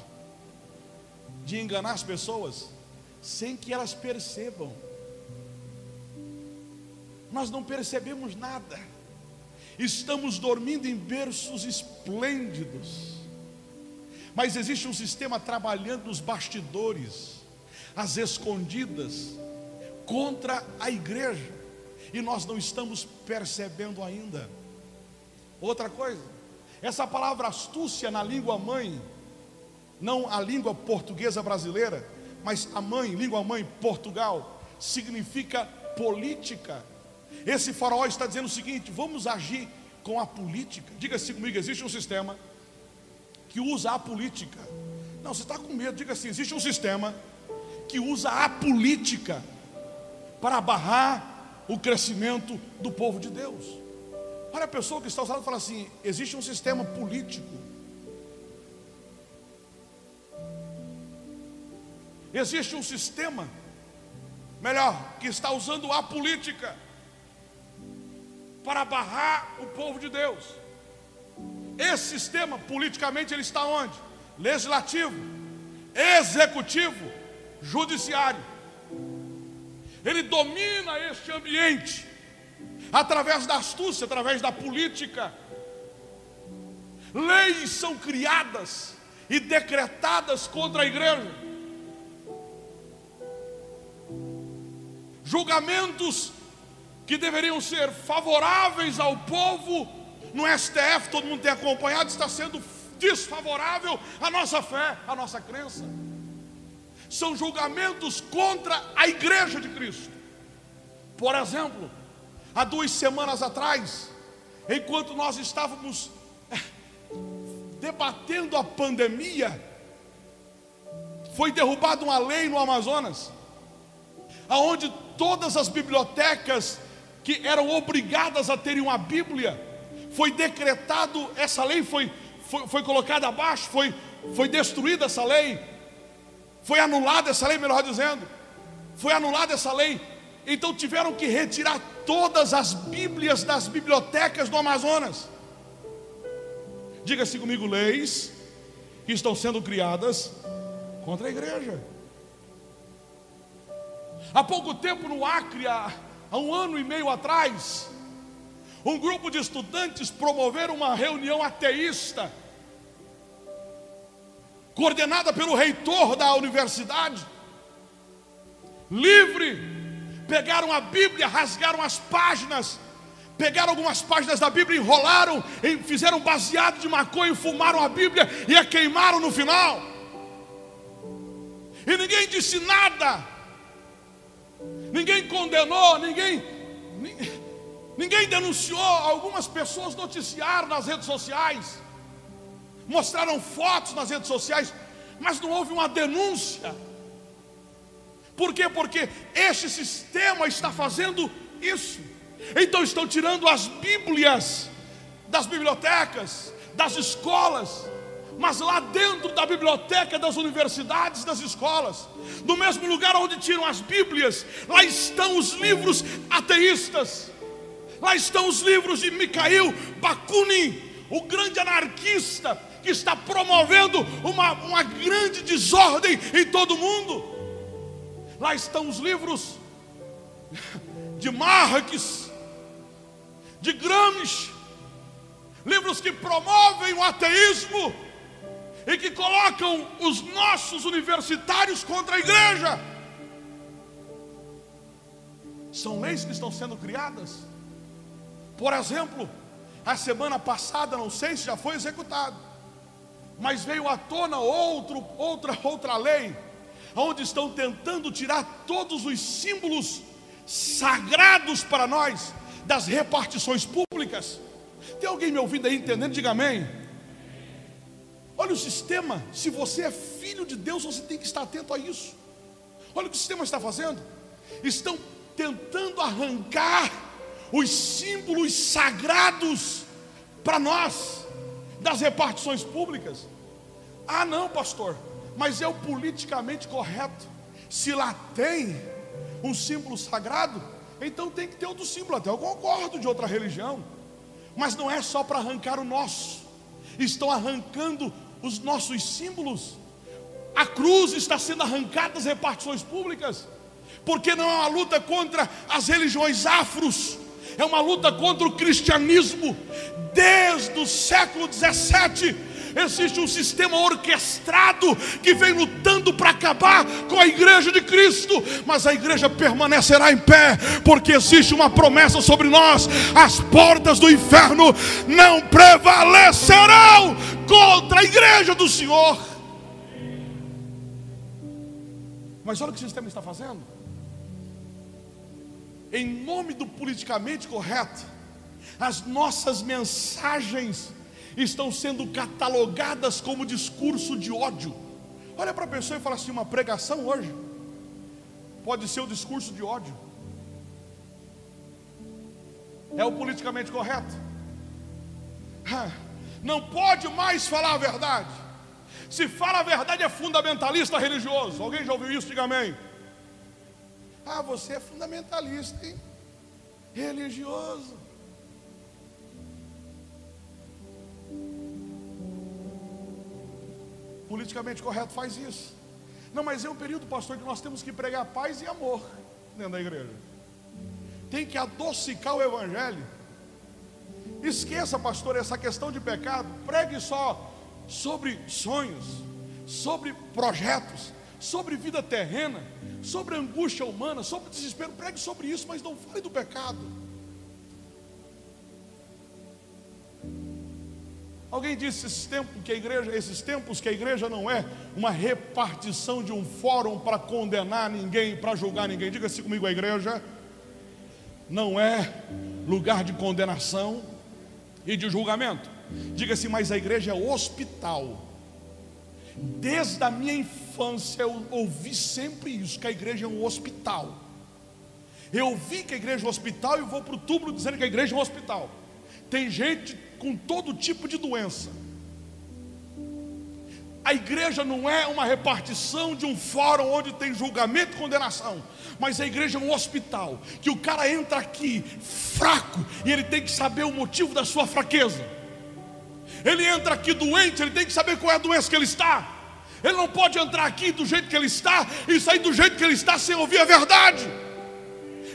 de enganar as pessoas sem que elas percebam. Nós não percebemos nada, estamos dormindo em berços esplêndidos, mas existe um sistema trabalhando nos bastidores as escondidas, contra a igreja, e nós não estamos percebendo ainda. Outra coisa, essa palavra astúcia na língua mãe, não a língua portuguesa brasileira, mas a mãe, língua mãe, Portugal, significa política. Esse faraó está dizendo o seguinte: vamos agir com a política. Diga-se comigo: existe um sistema que usa a política. Não, você está com medo, diga assim: existe um sistema que usa a política para barrar o crescimento do povo de Deus. Olha a pessoa que está usando e fala assim: existe um sistema político. Existe um sistema, melhor, que está usando a política para barrar o povo de Deus. Esse sistema, politicamente, ele está onde? Legislativo, executivo judiciário. Ele domina este ambiente através da astúcia, através da política. Leis são criadas e decretadas contra a igreja. Julgamentos que deveriam ser favoráveis ao povo no STF, todo mundo tem acompanhado, está sendo desfavorável à nossa fé, à nossa crença são julgamentos contra a igreja de Cristo. Por exemplo, há duas semanas atrás, enquanto nós estávamos eh, debatendo a pandemia, foi derrubada uma lei no Amazonas, aonde todas as bibliotecas que eram obrigadas a terem uma Bíblia, foi decretado, essa lei foi, foi, foi colocada abaixo, foi, foi destruída essa lei, foi anulada essa lei, melhor dizendo. Foi anulada essa lei. Então tiveram que retirar todas as Bíblias das bibliotecas do Amazonas. Diga-se comigo, leis que estão sendo criadas contra a igreja. Há pouco tempo no Acre, há, um ano e meio atrás, um grupo de estudantes promoveram uma reunião ateísta coordenada pelo reitor da universidade, livre, pegaram a Bíblia, rasgaram as páginas, pegaram algumas páginas da Bíblia, enrolaram, fizeram baseado de maconha, fumaram a Bíblia e a queimaram no final. E ninguém disse nada, ninguém condenou, ninguém, ninguém denunciou. Algumas pessoas noticiaram nas redes sociais mostraram fotos nas redes sociais, mas não houve uma denúncia. Por quê? Porque este sistema está fazendo isso. Então estão tirando as Bíblias das bibliotecas, das escolas, mas lá dentro da biblioteca das universidades, das escolas, no mesmo lugar onde tiram as Bíblias, lá estão os livros ateístas, lá estão os livros de Mikhail Bakunin, o grande anarquista que está promovendo uma, uma grande desordem em todo o mundo. Lá estão os livros de Marx, de Gramsci, livros que promovem o ateísmo e que colocam os nossos universitários contra a igreja. São leis que estão sendo criadas. Por exemplo, a semana passada, não sei se já foi executado, mas veio à tona outro, outra, outra lei, onde estão tentando tirar todos os símbolos sagrados para nós das repartições públicas. Tem alguém me ouvindo aí entendendo? Diga amém. Olha o sistema, se você é filho de Deus, você tem que estar atento a isso. Olha o que o sistema está fazendo. Estão tentando arrancar os símbolos sagrados para nós das repartições públicas. Ah, não, pastor, mas é o politicamente correto. Se lá tem um símbolo sagrado, então tem que ter outro símbolo. Até eu concordo de outra religião, mas não é só para arrancar o nosso, estão arrancando os nossos símbolos. A cruz está sendo arrancada das repartições públicas, porque não é uma luta contra as religiões afros, é uma luta contra o cristianismo. Desde o século 17 existe um sistema orquestrado que vem lutando para acabar com a igreja de Cristo, mas a igreja permanecerá em pé, porque existe uma promessa sobre nós: as portas do inferno não prevalecerão contra a igreja do Senhor. Mas olha o que o sistema está fazendo. Em nome do politicamente correto, as nossas mensagens estão sendo catalogadas como discurso de ódio. Olha para a pessoa e fala assim: uma pregação hoje pode ser o discurso de ódio. É o politicamente correto. Não pode mais falar a verdade. Se fala a verdade é fundamentalista religioso. Alguém já ouviu isso? Diga amém. Ah, você é fundamentalista, hein? Religioso. Politicamente correto faz isso. Não, mas é um período, pastor, que nós temos que pregar paz e amor dentro da igreja. Tem que adocicar o evangelho. Esqueça, pastor, essa questão de pecado. Pregue só sobre sonhos, sobre projetos, sobre vida terrena, sobre angústia humana, sobre desespero. Pregue sobre isso, mas não fale do pecado. Alguém disse esses tempos que a igreja, esses tempos que a igreja não é uma repartição de um fórum para condenar ninguém, para julgar ninguém. Diga-se comigo, a igreja não é lugar de condenação e de julgamento. Diga-se, mas a igreja é hospital. Desde a minha infância eu ouvi sempre isso, que a igreja é um hospital. Eu ouvi que a igreja é um hospital e vou para o túmulo dizendo que a igreja é um hospital. Tem gente com todo tipo de doença. A igreja não é uma repartição de um fórum onde tem julgamento e condenação, mas a igreja é um hospital que o cara entra aqui fraco e ele tem que saber o motivo da sua fraqueza. Ele entra aqui doente, ele tem que saber qual é a doença que ele está. Ele não pode entrar aqui do jeito que ele está e sair do jeito que ele está sem ouvir a verdade.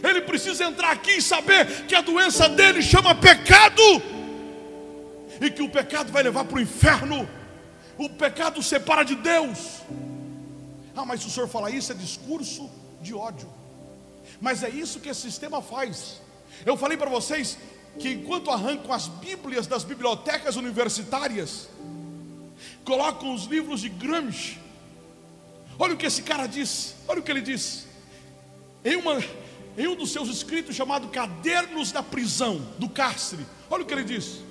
Ele precisa entrar aqui e saber que a doença dele chama pecado e que o pecado vai levar para o inferno. O pecado separa de Deus. Ah, mas o senhor fala isso é discurso de ódio. Mas é isso que esse sistema faz. Eu falei para vocês que enquanto arrancam as Bíblias das bibliotecas universitárias, colocam os livros de Gramsci. Olha o que esse cara disse. Olha o que ele disse. Em, uma, em um dos seus escritos chamado Cadernos da Prisão, do Cárcere. Olha o que ele disse.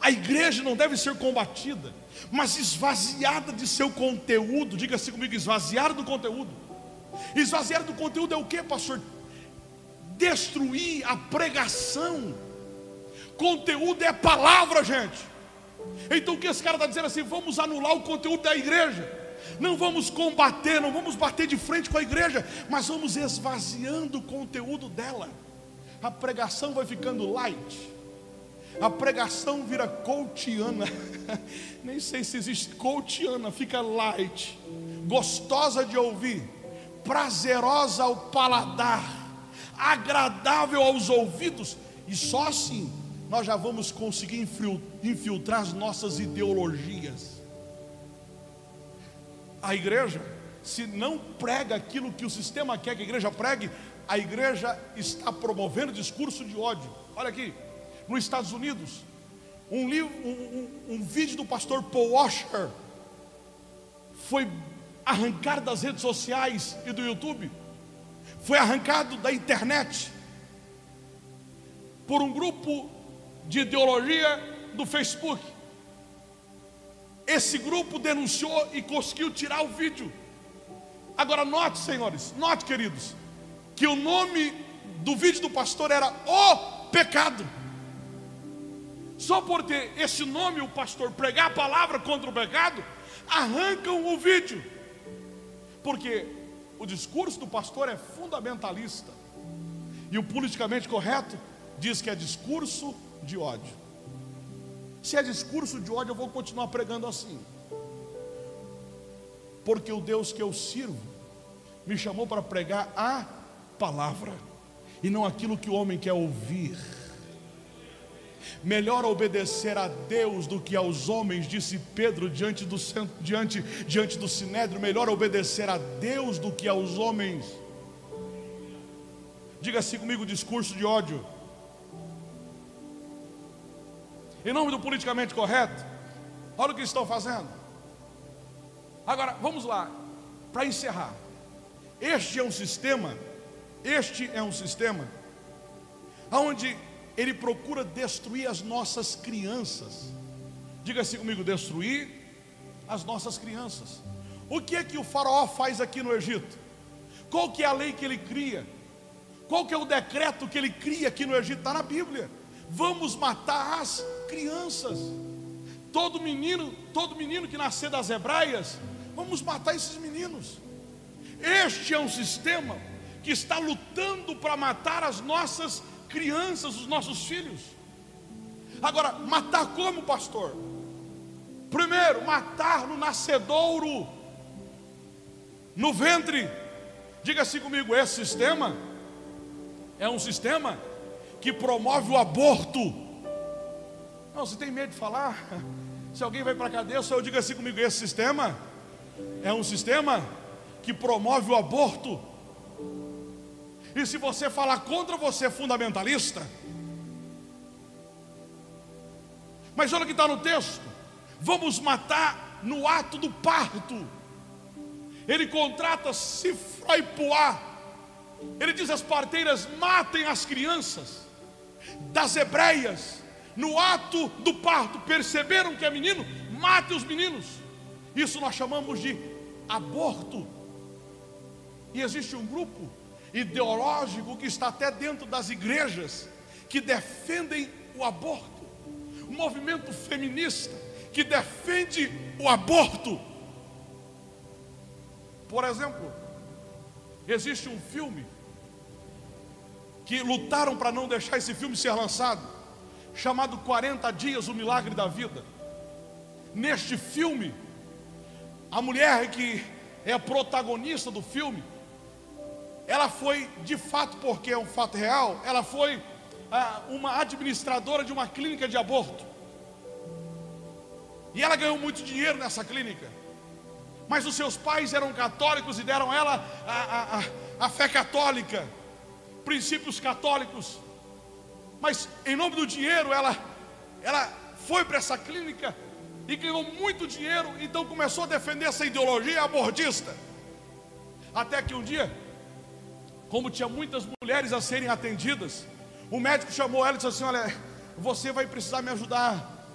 A igreja não deve ser combatida, mas esvaziada de seu conteúdo. Diga assim comigo: esvaziar do conteúdo. Esvaziar do conteúdo é o que, pastor? Destruir a pregação. Conteúdo é palavra, gente. Então o que esse cara está dizendo assim? Vamos anular o conteúdo da igreja. Não vamos combater, não vamos bater de frente com a igreja, mas vamos esvaziando o conteúdo dela. A pregação vai ficando light a pregação vira coachiana. Nem sei se existe coachiana, fica light, gostosa de ouvir, prazerosa ao paladar, agradável aos ouvidos, e só assim nós já vamos conseguir infiltrar as nossas ideologias. A igreja, se não prega aquilo que o sistema quer que a igreja pregue, a igreja está promovendo discurso de ódio. Olha aqui, nos Estados Unidos, um, livro, um, um, um vídeo do pastor Paul Washer foi arrancado das redes sociais e do YouTube, foi arrancado da internet por um grupo de ideologia do Facebook. Esse grupo denunciou e conseguiu tirar o vídeo. Agora note, senhores, note, queridos, que o nome do vídeo do pastor era O Pecado. Só por ter esse nome, o pastor pregar a palavra contra o pecado, arrancam o vídeo. Porque o discurso do pastor é fundamentalista. E o politicamente correto diz que é discurso de ódio. Se é discurso de ódio, eu vou continuar pregando assim. Porque o Deus que eu sirvo me chamou para pregar a palavra e não aquilo que o homem quer ouvir. Melhor obedecer a Deus do que aos homens, disse Pedro diante do, diante, diante do sinédrio. Melhor obedecer a Deus do que aos homens. Diga assim comigo: discurso de ódio. Em nome do politicamente correto, olha o que estão fazendo. Agora, vamos lá, para encerrar. Este é um sistema, este é um sistema, onde ele procura destruir as nossas crianças. Diga assim comigo: destruir as nossas crianças. O que é que o faraó faz aqui no Egito? Qual que é a lei que ele cria? Qual que é o decreto que ele cria aqui no Egito? Está na Bíblia. Vamos matar as crianças. Todo menino, todo menino que nascer das hebraias, vamos matar esses meninos. Este é um sistema que está lutando para matar as nossas crianças, os nossos filhos. Agora, matar como, pastor? Primeiro, matar no nascedouro, no ventre. Diga assim comigo: esse sistema é um sistema que promove o aborto. Não, você tem medo de falar? Se alguém vai para a cadeia, só eu diga assim comigo: esse sistema é um sistema que promove o aborto. E se você falar contra, você é fundamentalista. Mas olha o que está no texto: vamos matar no ato do parto. Ele contrata Sifra Poá. Ele diz às parteiras: matem as crianças das hebreias. No ato do parto, perceberam que é menino? Matem os meninos. Isso nós chamamos de aborto. E existe um grupo ideológico que está até dentro das igrejas que defendem o aborto, o movimento feminista que defende o aborto. Por exemplo, existe um filme que lutaram para não deixar esse filme ser lançado, chamado 40 Dias o Milagre da Vida. Neste filme, a mulher que é a protagonista do filme, ela foi de fato, porque é um fato real, ela foi ah, uma administradora de uma clínica de aborto. E ela ganhou muito dinheiro nessa clínica. Mas os seus pais eram católicos e deram a ela a, a, a fé católica, princípios católicos. Mas em nome do dinheiro, ela, ela foi para essa clínica e ganhou muito dinheiro, então começou a defender essa ideologia abortista. Até que um dia como tinha muitas mulheres a serem atendidas, o médico chamou ela e disse assim: Olha, você vai precisar me ajudar,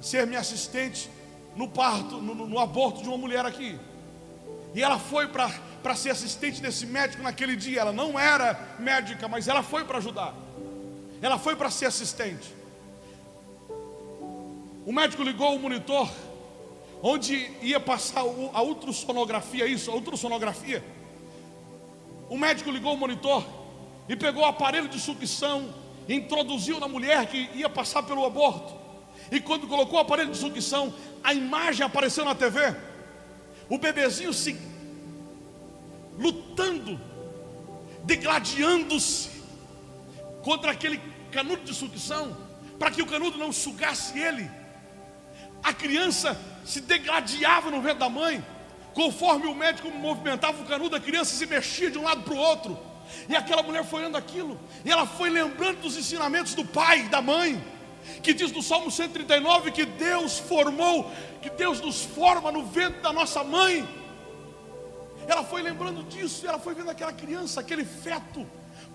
ser minha assistente no parto, no, no, aborto de uma mulher aqui. E ela foi para ser assistente desse médico naquele dia. Ela não era médica, mas ela foi para ajudar. Ela foi para ser assistente. O médico ligou o monitor, onde ia passar a ultrassonografia, isso, a ultrassonografia. O médico ligou o monitor e pegou o aparelho de sucção, introduziu na mulher que ia passar pelo aborto. E quando colocou o aparelho de sucção, a imagem apareceu na TV. O bebezinho se lutando, degladiando-se contra aquele canudo de sucção, para que o canudo não sugasse ele. A criança se degladiava no ventre da mãe. Conforme o médico movimentava o canudo, a criança se mexia de um lado para o outro. E aquela mulher foi olhando aquilo, e ela foi lembrando dos ensinamentos do pai, da mãe, que diz no Salmo 139 que Deus formou, que Deus nos forma no ventre da nossa mãe. Ela foi lembrando disso, e ela foi vendo aquela criança, aquele feto,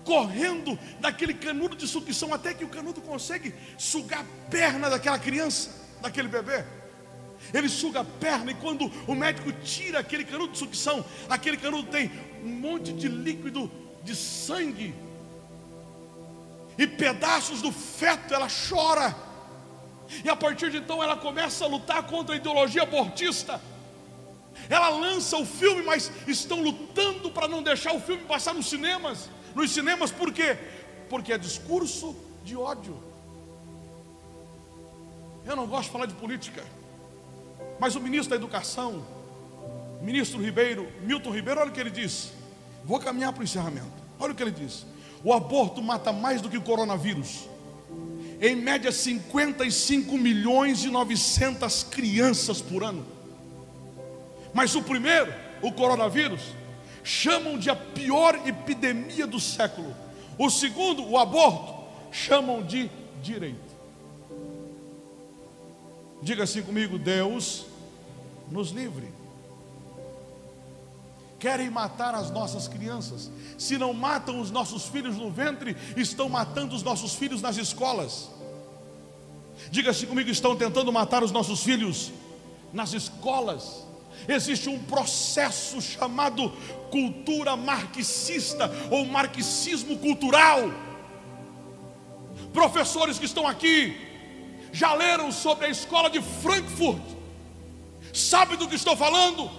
correndo daquele canudo de sucção, até que o canudo consegue sugar a perna daquela criança, daquele bebê. Ele suga a perna e quando o médico tira aquele canudo de sucção, aquele canudo tem um monte de líquido de sangue e pedaços do feto, ela chora. E a partir de então ela começa a lutar contra a ideologia abortista. Ela lança o filme, mas estão lutando para não deixar o filme passar nos cinemas. Nos cinemas por quê? Porque é discurso de ódio. Eu não gosto de falar de política, mas o ministro da Educação, ministro Ribeiro, Milton Ribeiro, olha o que ele disse. Vou caminhar para o encerramento. Olha o que ele disse. O aborto mata mais do que o coronavírus. Em média, 55 milhões e 900 crianças por ano. Mas o primeiro, o coronavírus, chamam de a pior epidemia do século. O segundo, o aborto, chamam de direito. Diga assim comigo: Deus nos livre. Querem matar as nossas crianças. Se não matam os nossos filhos no ventre, estão matando os nossos filhos nas escolas. Diga assim comigo: estão tentando matar os nossos filhos nas escolas. Existe um processo chamado cultura marxista ou marxismo cultural. Professores que estão aqui já leram sobre a escola de Frankfurt, sabe do que estou falando?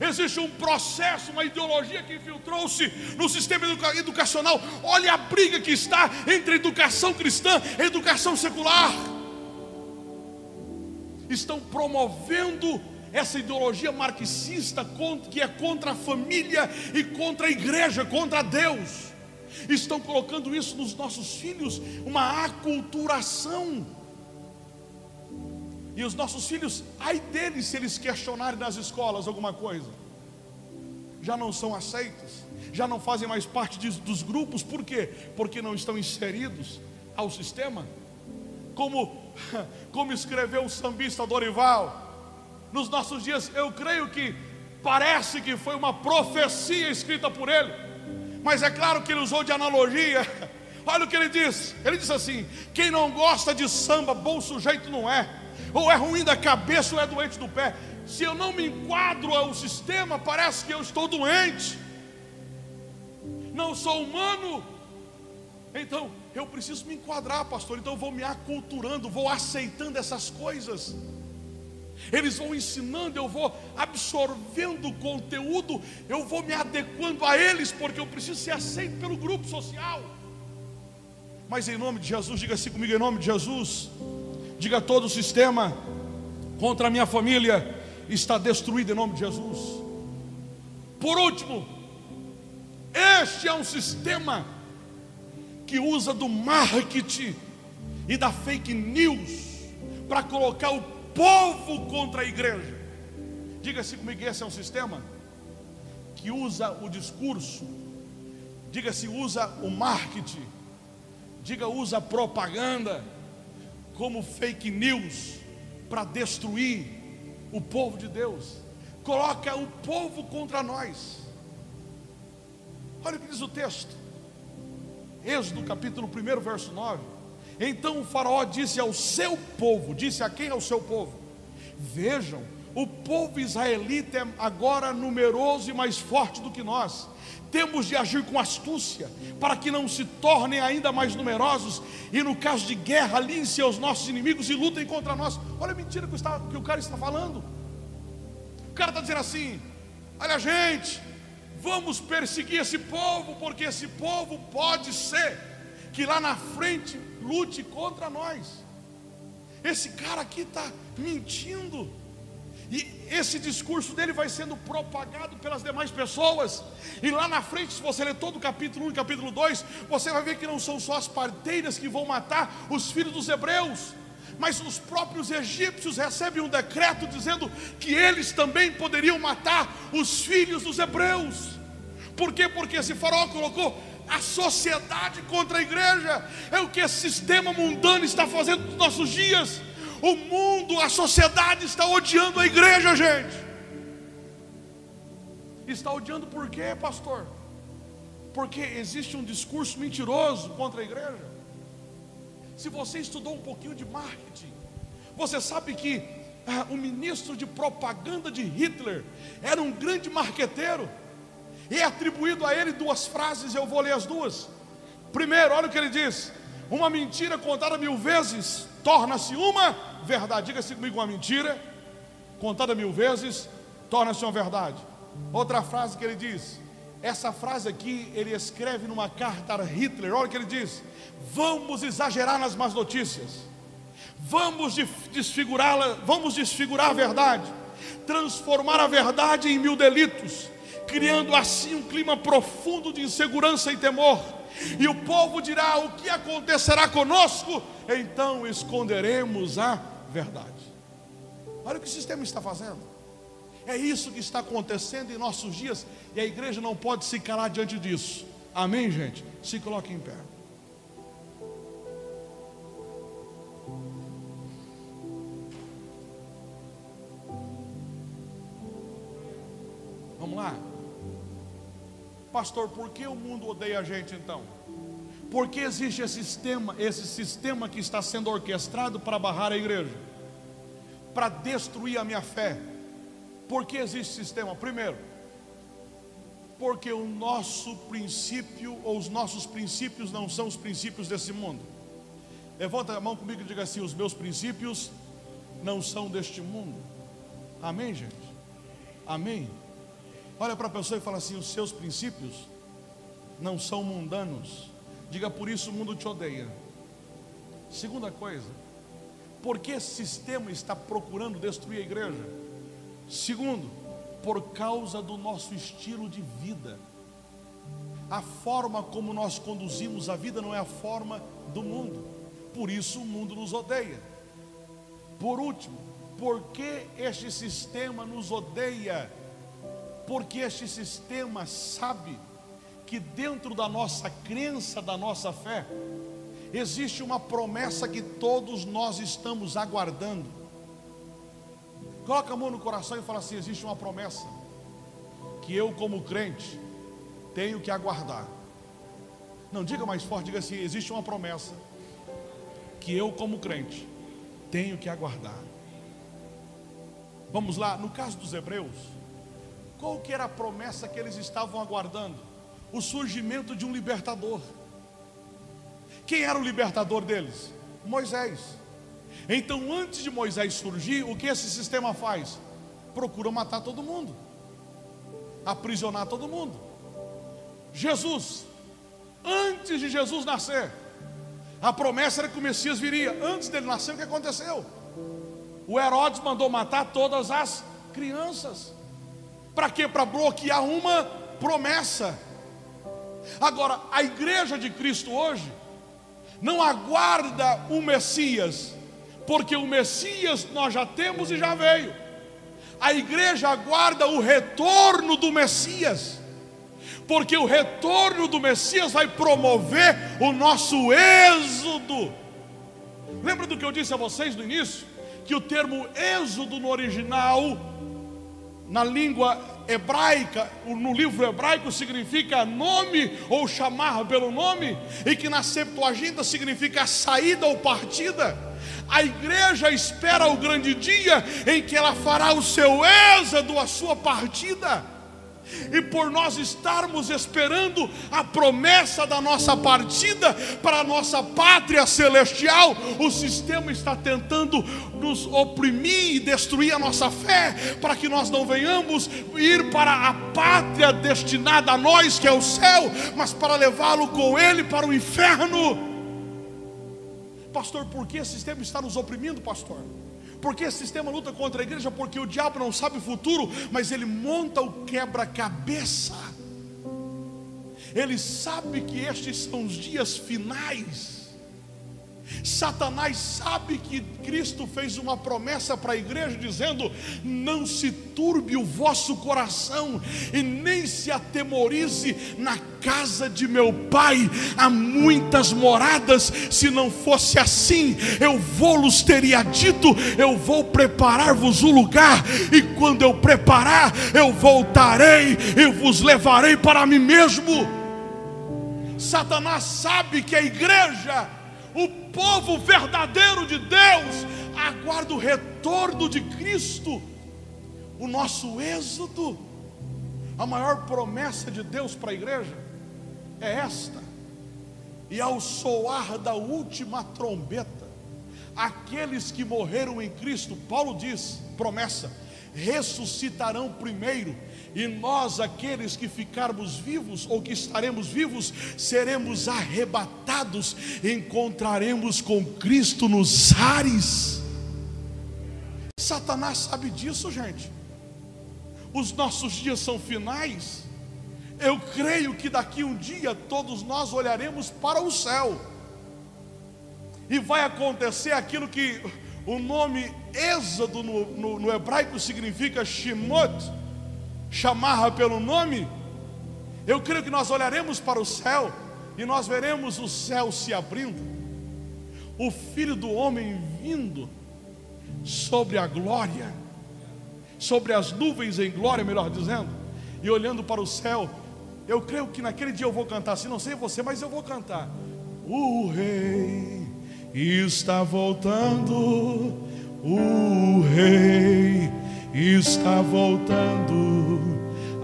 Existe um processo, uma ideologia que infiltrou-se no sistema educacional. Olha a briga que está entre educação cristã e educação secular. Estão promovendo essa ideologia marxista que é contra a família e contra a igreja, contra Deus. Estão colocando isso nos nossos filhos, uma aculturação. E os nossos filhos, ai deles se eles questionarem nas escolas alguma coisa, já não são aceitos, já não fazem mais parte de, dos grupos, por quê? Porque não estão inseridos ao sistema. Como, como escreveu o sambista Dorival, nos nossos dias, eu creio que parece que foi uma profecia escrita por ele, mas é claro que ele usou de analogia. Olha o que ele diz: ele diz assim: quem não gosta de samba, bom sujeito não é ou é ruim da cabeça ou é doente do pé. Se eu não me enquadro ao sistema, parece que eu estou doente. Não sou humano. Então, eu preciso me enquadrar, pastor. Então, eu vou me aculturando, vou aceitando essas coisas. Eles vão ensinando, eu vou absorvendo o conteúdo, eu vou me adequando a eles, porque eu preciso ser aceito pelo grupo social. Mas em nome de Jesus, diga assim comigo, em nome de Jesus. Diga todo o sistema contra a minha família está destruído em nome de Jesus. Por último, este é um sistema que usa do marketing e da fake news para colocar o povo contra a igreja. Diga-se comigo, esse é um sistema que usa o discurso, diga-se, usa o marketing, diga, usa propaganda como fake news para destruir o povo de Deus, coloca o povo contra nós. Olha o que diz o texto, Êxodo capítulo 1, verso 9. Então o Faraó disse ao seu povo: Disse a quem? Ao seu povo: Vejam, o povo israelita é agora numeroso e mais forte do que nós temos de agir com astúcia, para que não se tornem ainda mais numerosos, e no caso de guerra, aliem seus nossos inimigos e lutem contra nós. Olha a mentira que, está, que o cara está falando. O cara está dizendo assim: olha, gente, vamos perseguir esse povo, porque esse povo pode ser que lá na frente lute contra nós. Esse cara aqui está mentindo. E esse discurso dele vai sendo propagado pelas demais pessoas. E lá na frente, se você ler todo o capítulo 1 e capítulo 2, você vai ver que não são só as parteiras que vão matar os filhos dos hebreus, mas os próprios egípcios recebem um decreto dizendo que eles também poderiam matar os filhos dos hebreus. Por quê? Porque esse faraó colocou a sociedade contra a igreja. É o que esse sistema mundano está fazendo nos nossos dias. O mundo, a sociedade está odiando a igreja, gente. Está odiando por quê, pastor? Porque existe um discurso mentiroso contra a igreja. Se você estudou um pouquinho de marketing, você sabe que ah, o ministro de propaganda de Hitler era um grande marqueteiro. E é atribuído a ele duas frases, eu vou ler as duas. Primeiro, olha o que ele diz: uma mentira contada mil vezes torna-se uma verdade. Diga-se comigo uma mentira, contada mil vezes, torna-se uma verdade. Outra frase que ele diz, essa frase aqui ele escreve numa carta a Hitler. Olha o que ele diz: Vamos exagerar nas más notícias, vamos desfigurá-la, vamos desfigurar a verdade, transformar a verdade em mil delitos, criando assim um clima profundo de insegurança e temor. E o povo dirá: O que acontecerá conosco? Então esconderemos a verdade. Olha o que o sistema está fazendo. É isso que está acontecendo em nossos dias e a igreja não pode se calar diante disso. Amém, gente? Se coloque em pé. Vamos lá. Pastor, por que o mundo odeia a gente então? Porque existe esse sistema, esse sistema que está sendo orquestrado para barrar a igreja, para destruir a minha fé. Por que existe sistema? Primeiro, porque o nosso princípio ou os nossos princípios não são os princípios desse mundo. Levanta a mão comigo e diga assim: os meus princípios não são deste mundo. Amém, gente? Amém. Olha para a pessoa e fala assim: os seus princípios não são mundanos. Diga por isso o mundo te odeia. Segunda coisa, porque esse sistema está procurando destruir a igreja? Segundo, por causa do nosso estilo de vida. A forma como nós conduzimos a vida não é a forma do mundo. Por isso o mundo nos odeia. Por último, por que este sistema nos odeia? Porque este sistema sabe que dentro da nossa crença, da nossa fé, existe uma promessa que todos nós estamos aguardando. Coloca a mão no coração e fala assim: existe uma promessa que eu, como crente, tenho que aguardar. Não diga mais forte, diga assim: existe uma promessa que eu, como crente, tenho que aguardar. Vamos lá, no caso dos hebreus, qual que era a promessa que eles estavam aguardando? O surgimento de um libertador. Quem era o libertador deles? Moisés. Então, antes de Moisés surgir, o que esse sistema faz? Procura matar todo mundo, aprisionar todo mundo. Jesus, antes de Jesus nascer, a promessa era que o Messias viria. Antes dele nascer, o que aconteceu? O Herodes mandou matar todas as crianças. Para quê? Para bloquear uma promessa. Agora, a igreja de Cristo hoje não aguarda o Messias, porque o Messias nós já temos e já veio. A igreja aguarda o retorno do Messias, porque o retorno do Messias vai promover o nosso êxodo. Lembra do que eu disse a vocês no início? Que o termo êxodo no original, na língua hebraica, no livro hebraico significa nome ou chamar pelo nome, e que na Septuaginta significa saída ou partida. A igreja espera o grande dia em que ela fará o seu êxodo, a sua partida. E por nós estarmos esperando a promessa da nossa partida para a nossa pátria celestial, o sistema está tentando nos oprimir e destruir a nossa fé, para que nós não venhamos ir para a pátria destinada a nós, que é o céu, mas para levá-lo com ele para o inferno. Pastor, por que esse sistema está nos oprimindo, pastor? Porque esse sistema luta contra a igreja? Porque o diabo não sabe o futuro, mas ele monta o quebra-cabeça. Ele sabe que estes são os dias finais. Satanás sabe que Cristo fez uma promessa para a igreja, dizendo: Não se turbe o vosso coração e nem se atemorize na casa de meu pai. Há muitas moradas, se não fosse assim, eu vou-los teria dito: Eu vou preparar-vos o lugar, e quando eu preparar, eu voltarei e vos levarei para mim mesmo. Satanás sabe que a igreja o povo verdadeiro de Deus aguarda o retorno de Cristo, o nosso êxodo. A maior promessa de Deus para a igreja é esta. E ao soar da última trombeta, aqueles que morreram em Cristo, Paulo diz, promessa, ressuscitarão primeiro, e nós, aqueles que ficarmos vivos ou que estaremos vivos, seremos arrebatados, encontraremos com Cristo nos ares. Satanás sabe disso, gente. Os nossos dias são finais. Eu creio que daqui um dia todos nós olharemos para o céu. E vai acontecer aquilo que o nome Êxodo no, no, no hebraico significa Shemot, chamarra pelo nome. Eu creio que nós olharemos para o céu e nós veremos o céu se abrindo, o Filho do Homem vindo sobre a glória, sobre as nuvens em glória, melhor dizendo, e olhando para o céu. Eu creio que naquele dia eu vou cantar, se não sei você, mas eu vou cantar. O Rei está voltando, o Rei está voltando,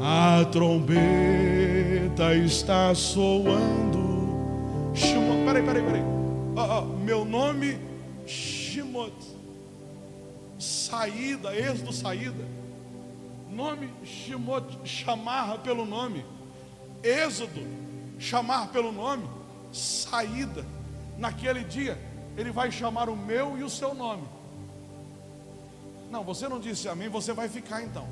a trombeta está soando. Shimot, peraí, peraí, peraí. Oh, oh, meu nome, Shimot. Saída, êxodo, saída. Nome, Shimot, chamar pelo nome. Êxodo, chamar pelo nome. Saída. Naquele dia, ele vai chamar o meu e o seu nome. Não, você não disse amém, você vai ficar então.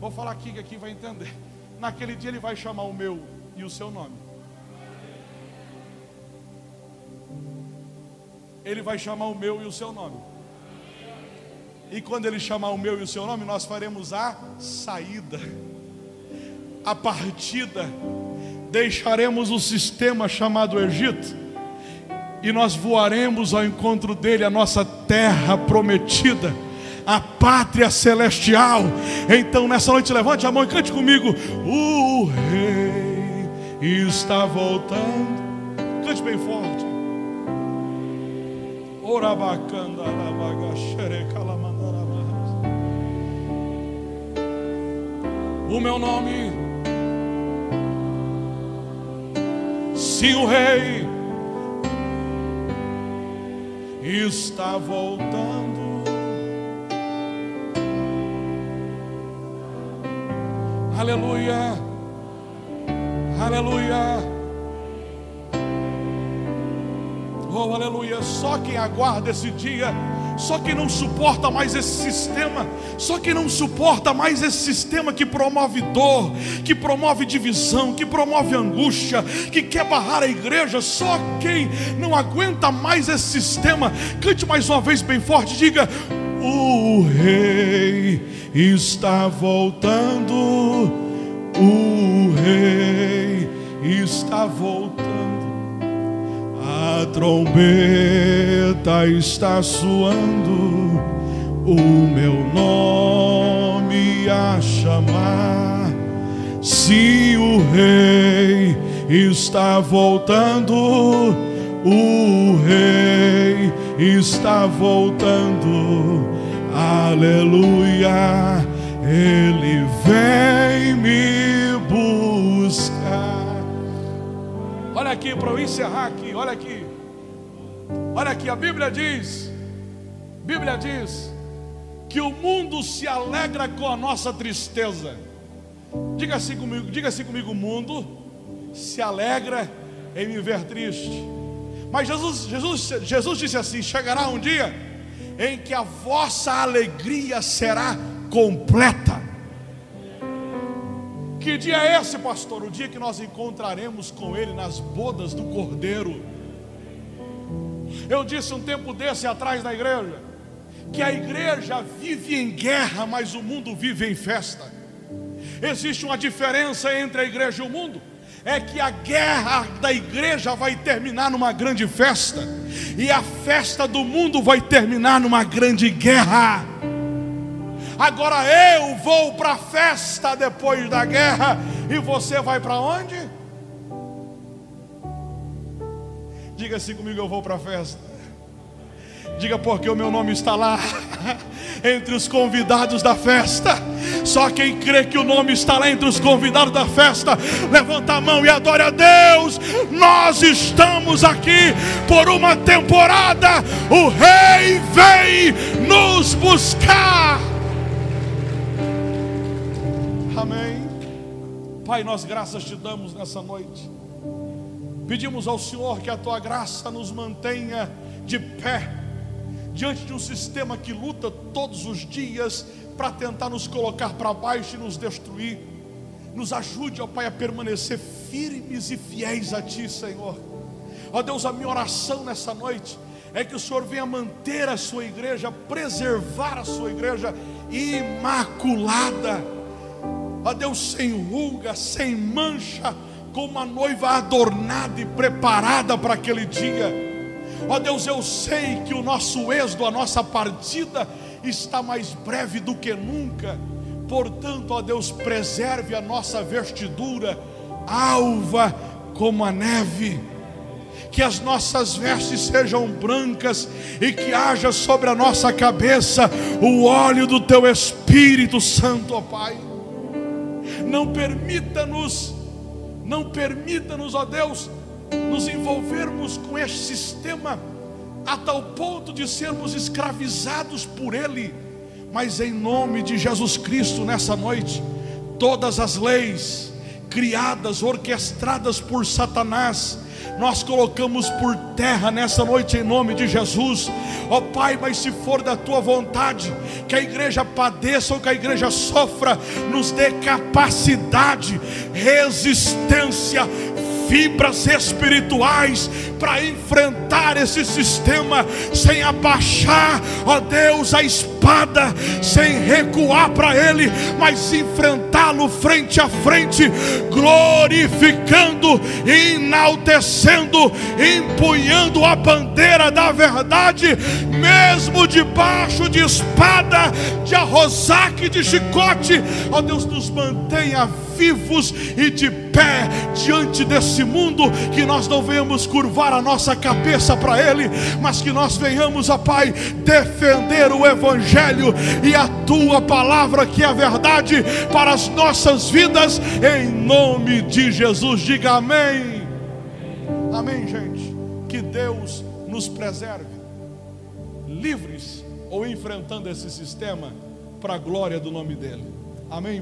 Vou falar aqui que aqui vai entender. Naquele dia ele vai chamar o meu e o seu nome. Ele vai chamar o meu e o seu nome. E quando ele chamar o meu e o seu nome, nós faremos a saída, a partida. Deixaremos o sistema chamado Egito e nós voaremos ao encontro dele, a nossa terra prometida a pátria celestial. Então, nessa noite, levante a mão e cante comigo: O Rei está voltando. Cante bem forte. O meu nome, se o Rei está voltando. Aleluia. Aleluia. Oh, aleluia. Só quem aguarda esse dia, só quem não suporta mais esse sistema, só quem não suporta mais esse sistema que promove dor, que promove divisão, que promove angústia, que quer barrar a igreja, só quem não aguenta mais esse sistema, cante mais uma vez bem forte, diga: O Rei está voltando, o Rei está voltando, a trombeta está soando, o meu nome a chamar. Se o Rei está voltando, o Rei está voltando aleluia, Ele vem me buscar. Olha aqui para eu encerrar aqui, olha aqui, olha aqui, a Bíblia diz, Bíblia diz, que o mundo se alegra com a nossa tristeza. Diga assim comigo, diga assim comigo, o mundo se alegra em me ver triste. Mas Jesus, Jesus, Jesus disse assim: chegará um dia em que a vossa alegria será completa. Que dia é esse, pastor? O dia que nós encontraremos com Ele nas bodas do Cordeiro. Eu disse um tempo desse atrás na igreja, que a igreja vive em guerra, mas o mundo vive em festa. Existe uma diferença entre a igreja e o mundo é que a guerra da igreja vai terminar numa grande festa, e a festa do mundo vai terminar numa grande guerra. Agora eu vou para a festa depois da guerra, e você vai para onde? Diga assim comigo: eu vou para a festa. Diga, porque o meu nome está lá, entre os convidados da festa. Só quem crê que o nome está lá entre os convidados da festa, levanta a mão e adore a Deus. Nós estamos aqui por uma temporada. O Rei vem nos buscar. Amém. Pai, nós graças te damos nessa noite. Pedimos ao Senhor que a tua graça nos mantenha de pé diante de um sistema que luta todos os dias para tentar nos colocar para baixo e nos destruir. Nos ajude, ó Pai, a permanecer firmes e fiéis a Ti, Senhor. Ó Deus, a minha oração nessa noite é que o Senhor venha manter a sua igreja, preservar a sua igreja imaculada. Ó Deus, sem ruga, sem mancha, com uma noiva adornada e preparada para aquele dia. Ó Deus, eu sei que o nosso êxodo, a nossa partida está mais breve do que nunca. Portanto, ó Deus, preserve a nossa vestidura alva como a neve. Que as nossas vestes sejam brancas e que haja sobre a nossa cabeça o óleo do teu Espírito Santo, ó Pai. Não permita-nos não permita-nos, ó Deus, nos envolvermos com este sistema a tal ponto de sermos escravizados por ele. Mas em nome de Jesus Cristo, nessa noite, todas as leis criadas, orquestradas por Satanás, nós colocamos por terra nessa noite em nome de Jesus. Ó oh, Pai, mas se for da tua vontade, que a igreja padeça ou que a igreja sofra, nos dê capacidade, resistência, fibras espirituais para enfrentar esse sistema sem abaixar, ó Deus, a espada, sem recuar para ele, mas enfrentá-lo frente a frente, glorificando, enaltecendo, empunhando a bandeira da verdade, mesmo debaixo de espada, de arrozaque, de chicote, ó Deus, nos mantenha vivos e de pé diante desse mundo, que nós não venhamos curvar a nossa cabeça para Ele, mas que nós venhamos, ó Pai, defender o Evangelho e a Tua palavra, que é a verdade, para as nossas vidas, em nome de Jesus. Diga amém. Amém, gente. Que Deus nos preserve, livres ou enfrentando esse sistema, para a glória do nome dEle. Amém.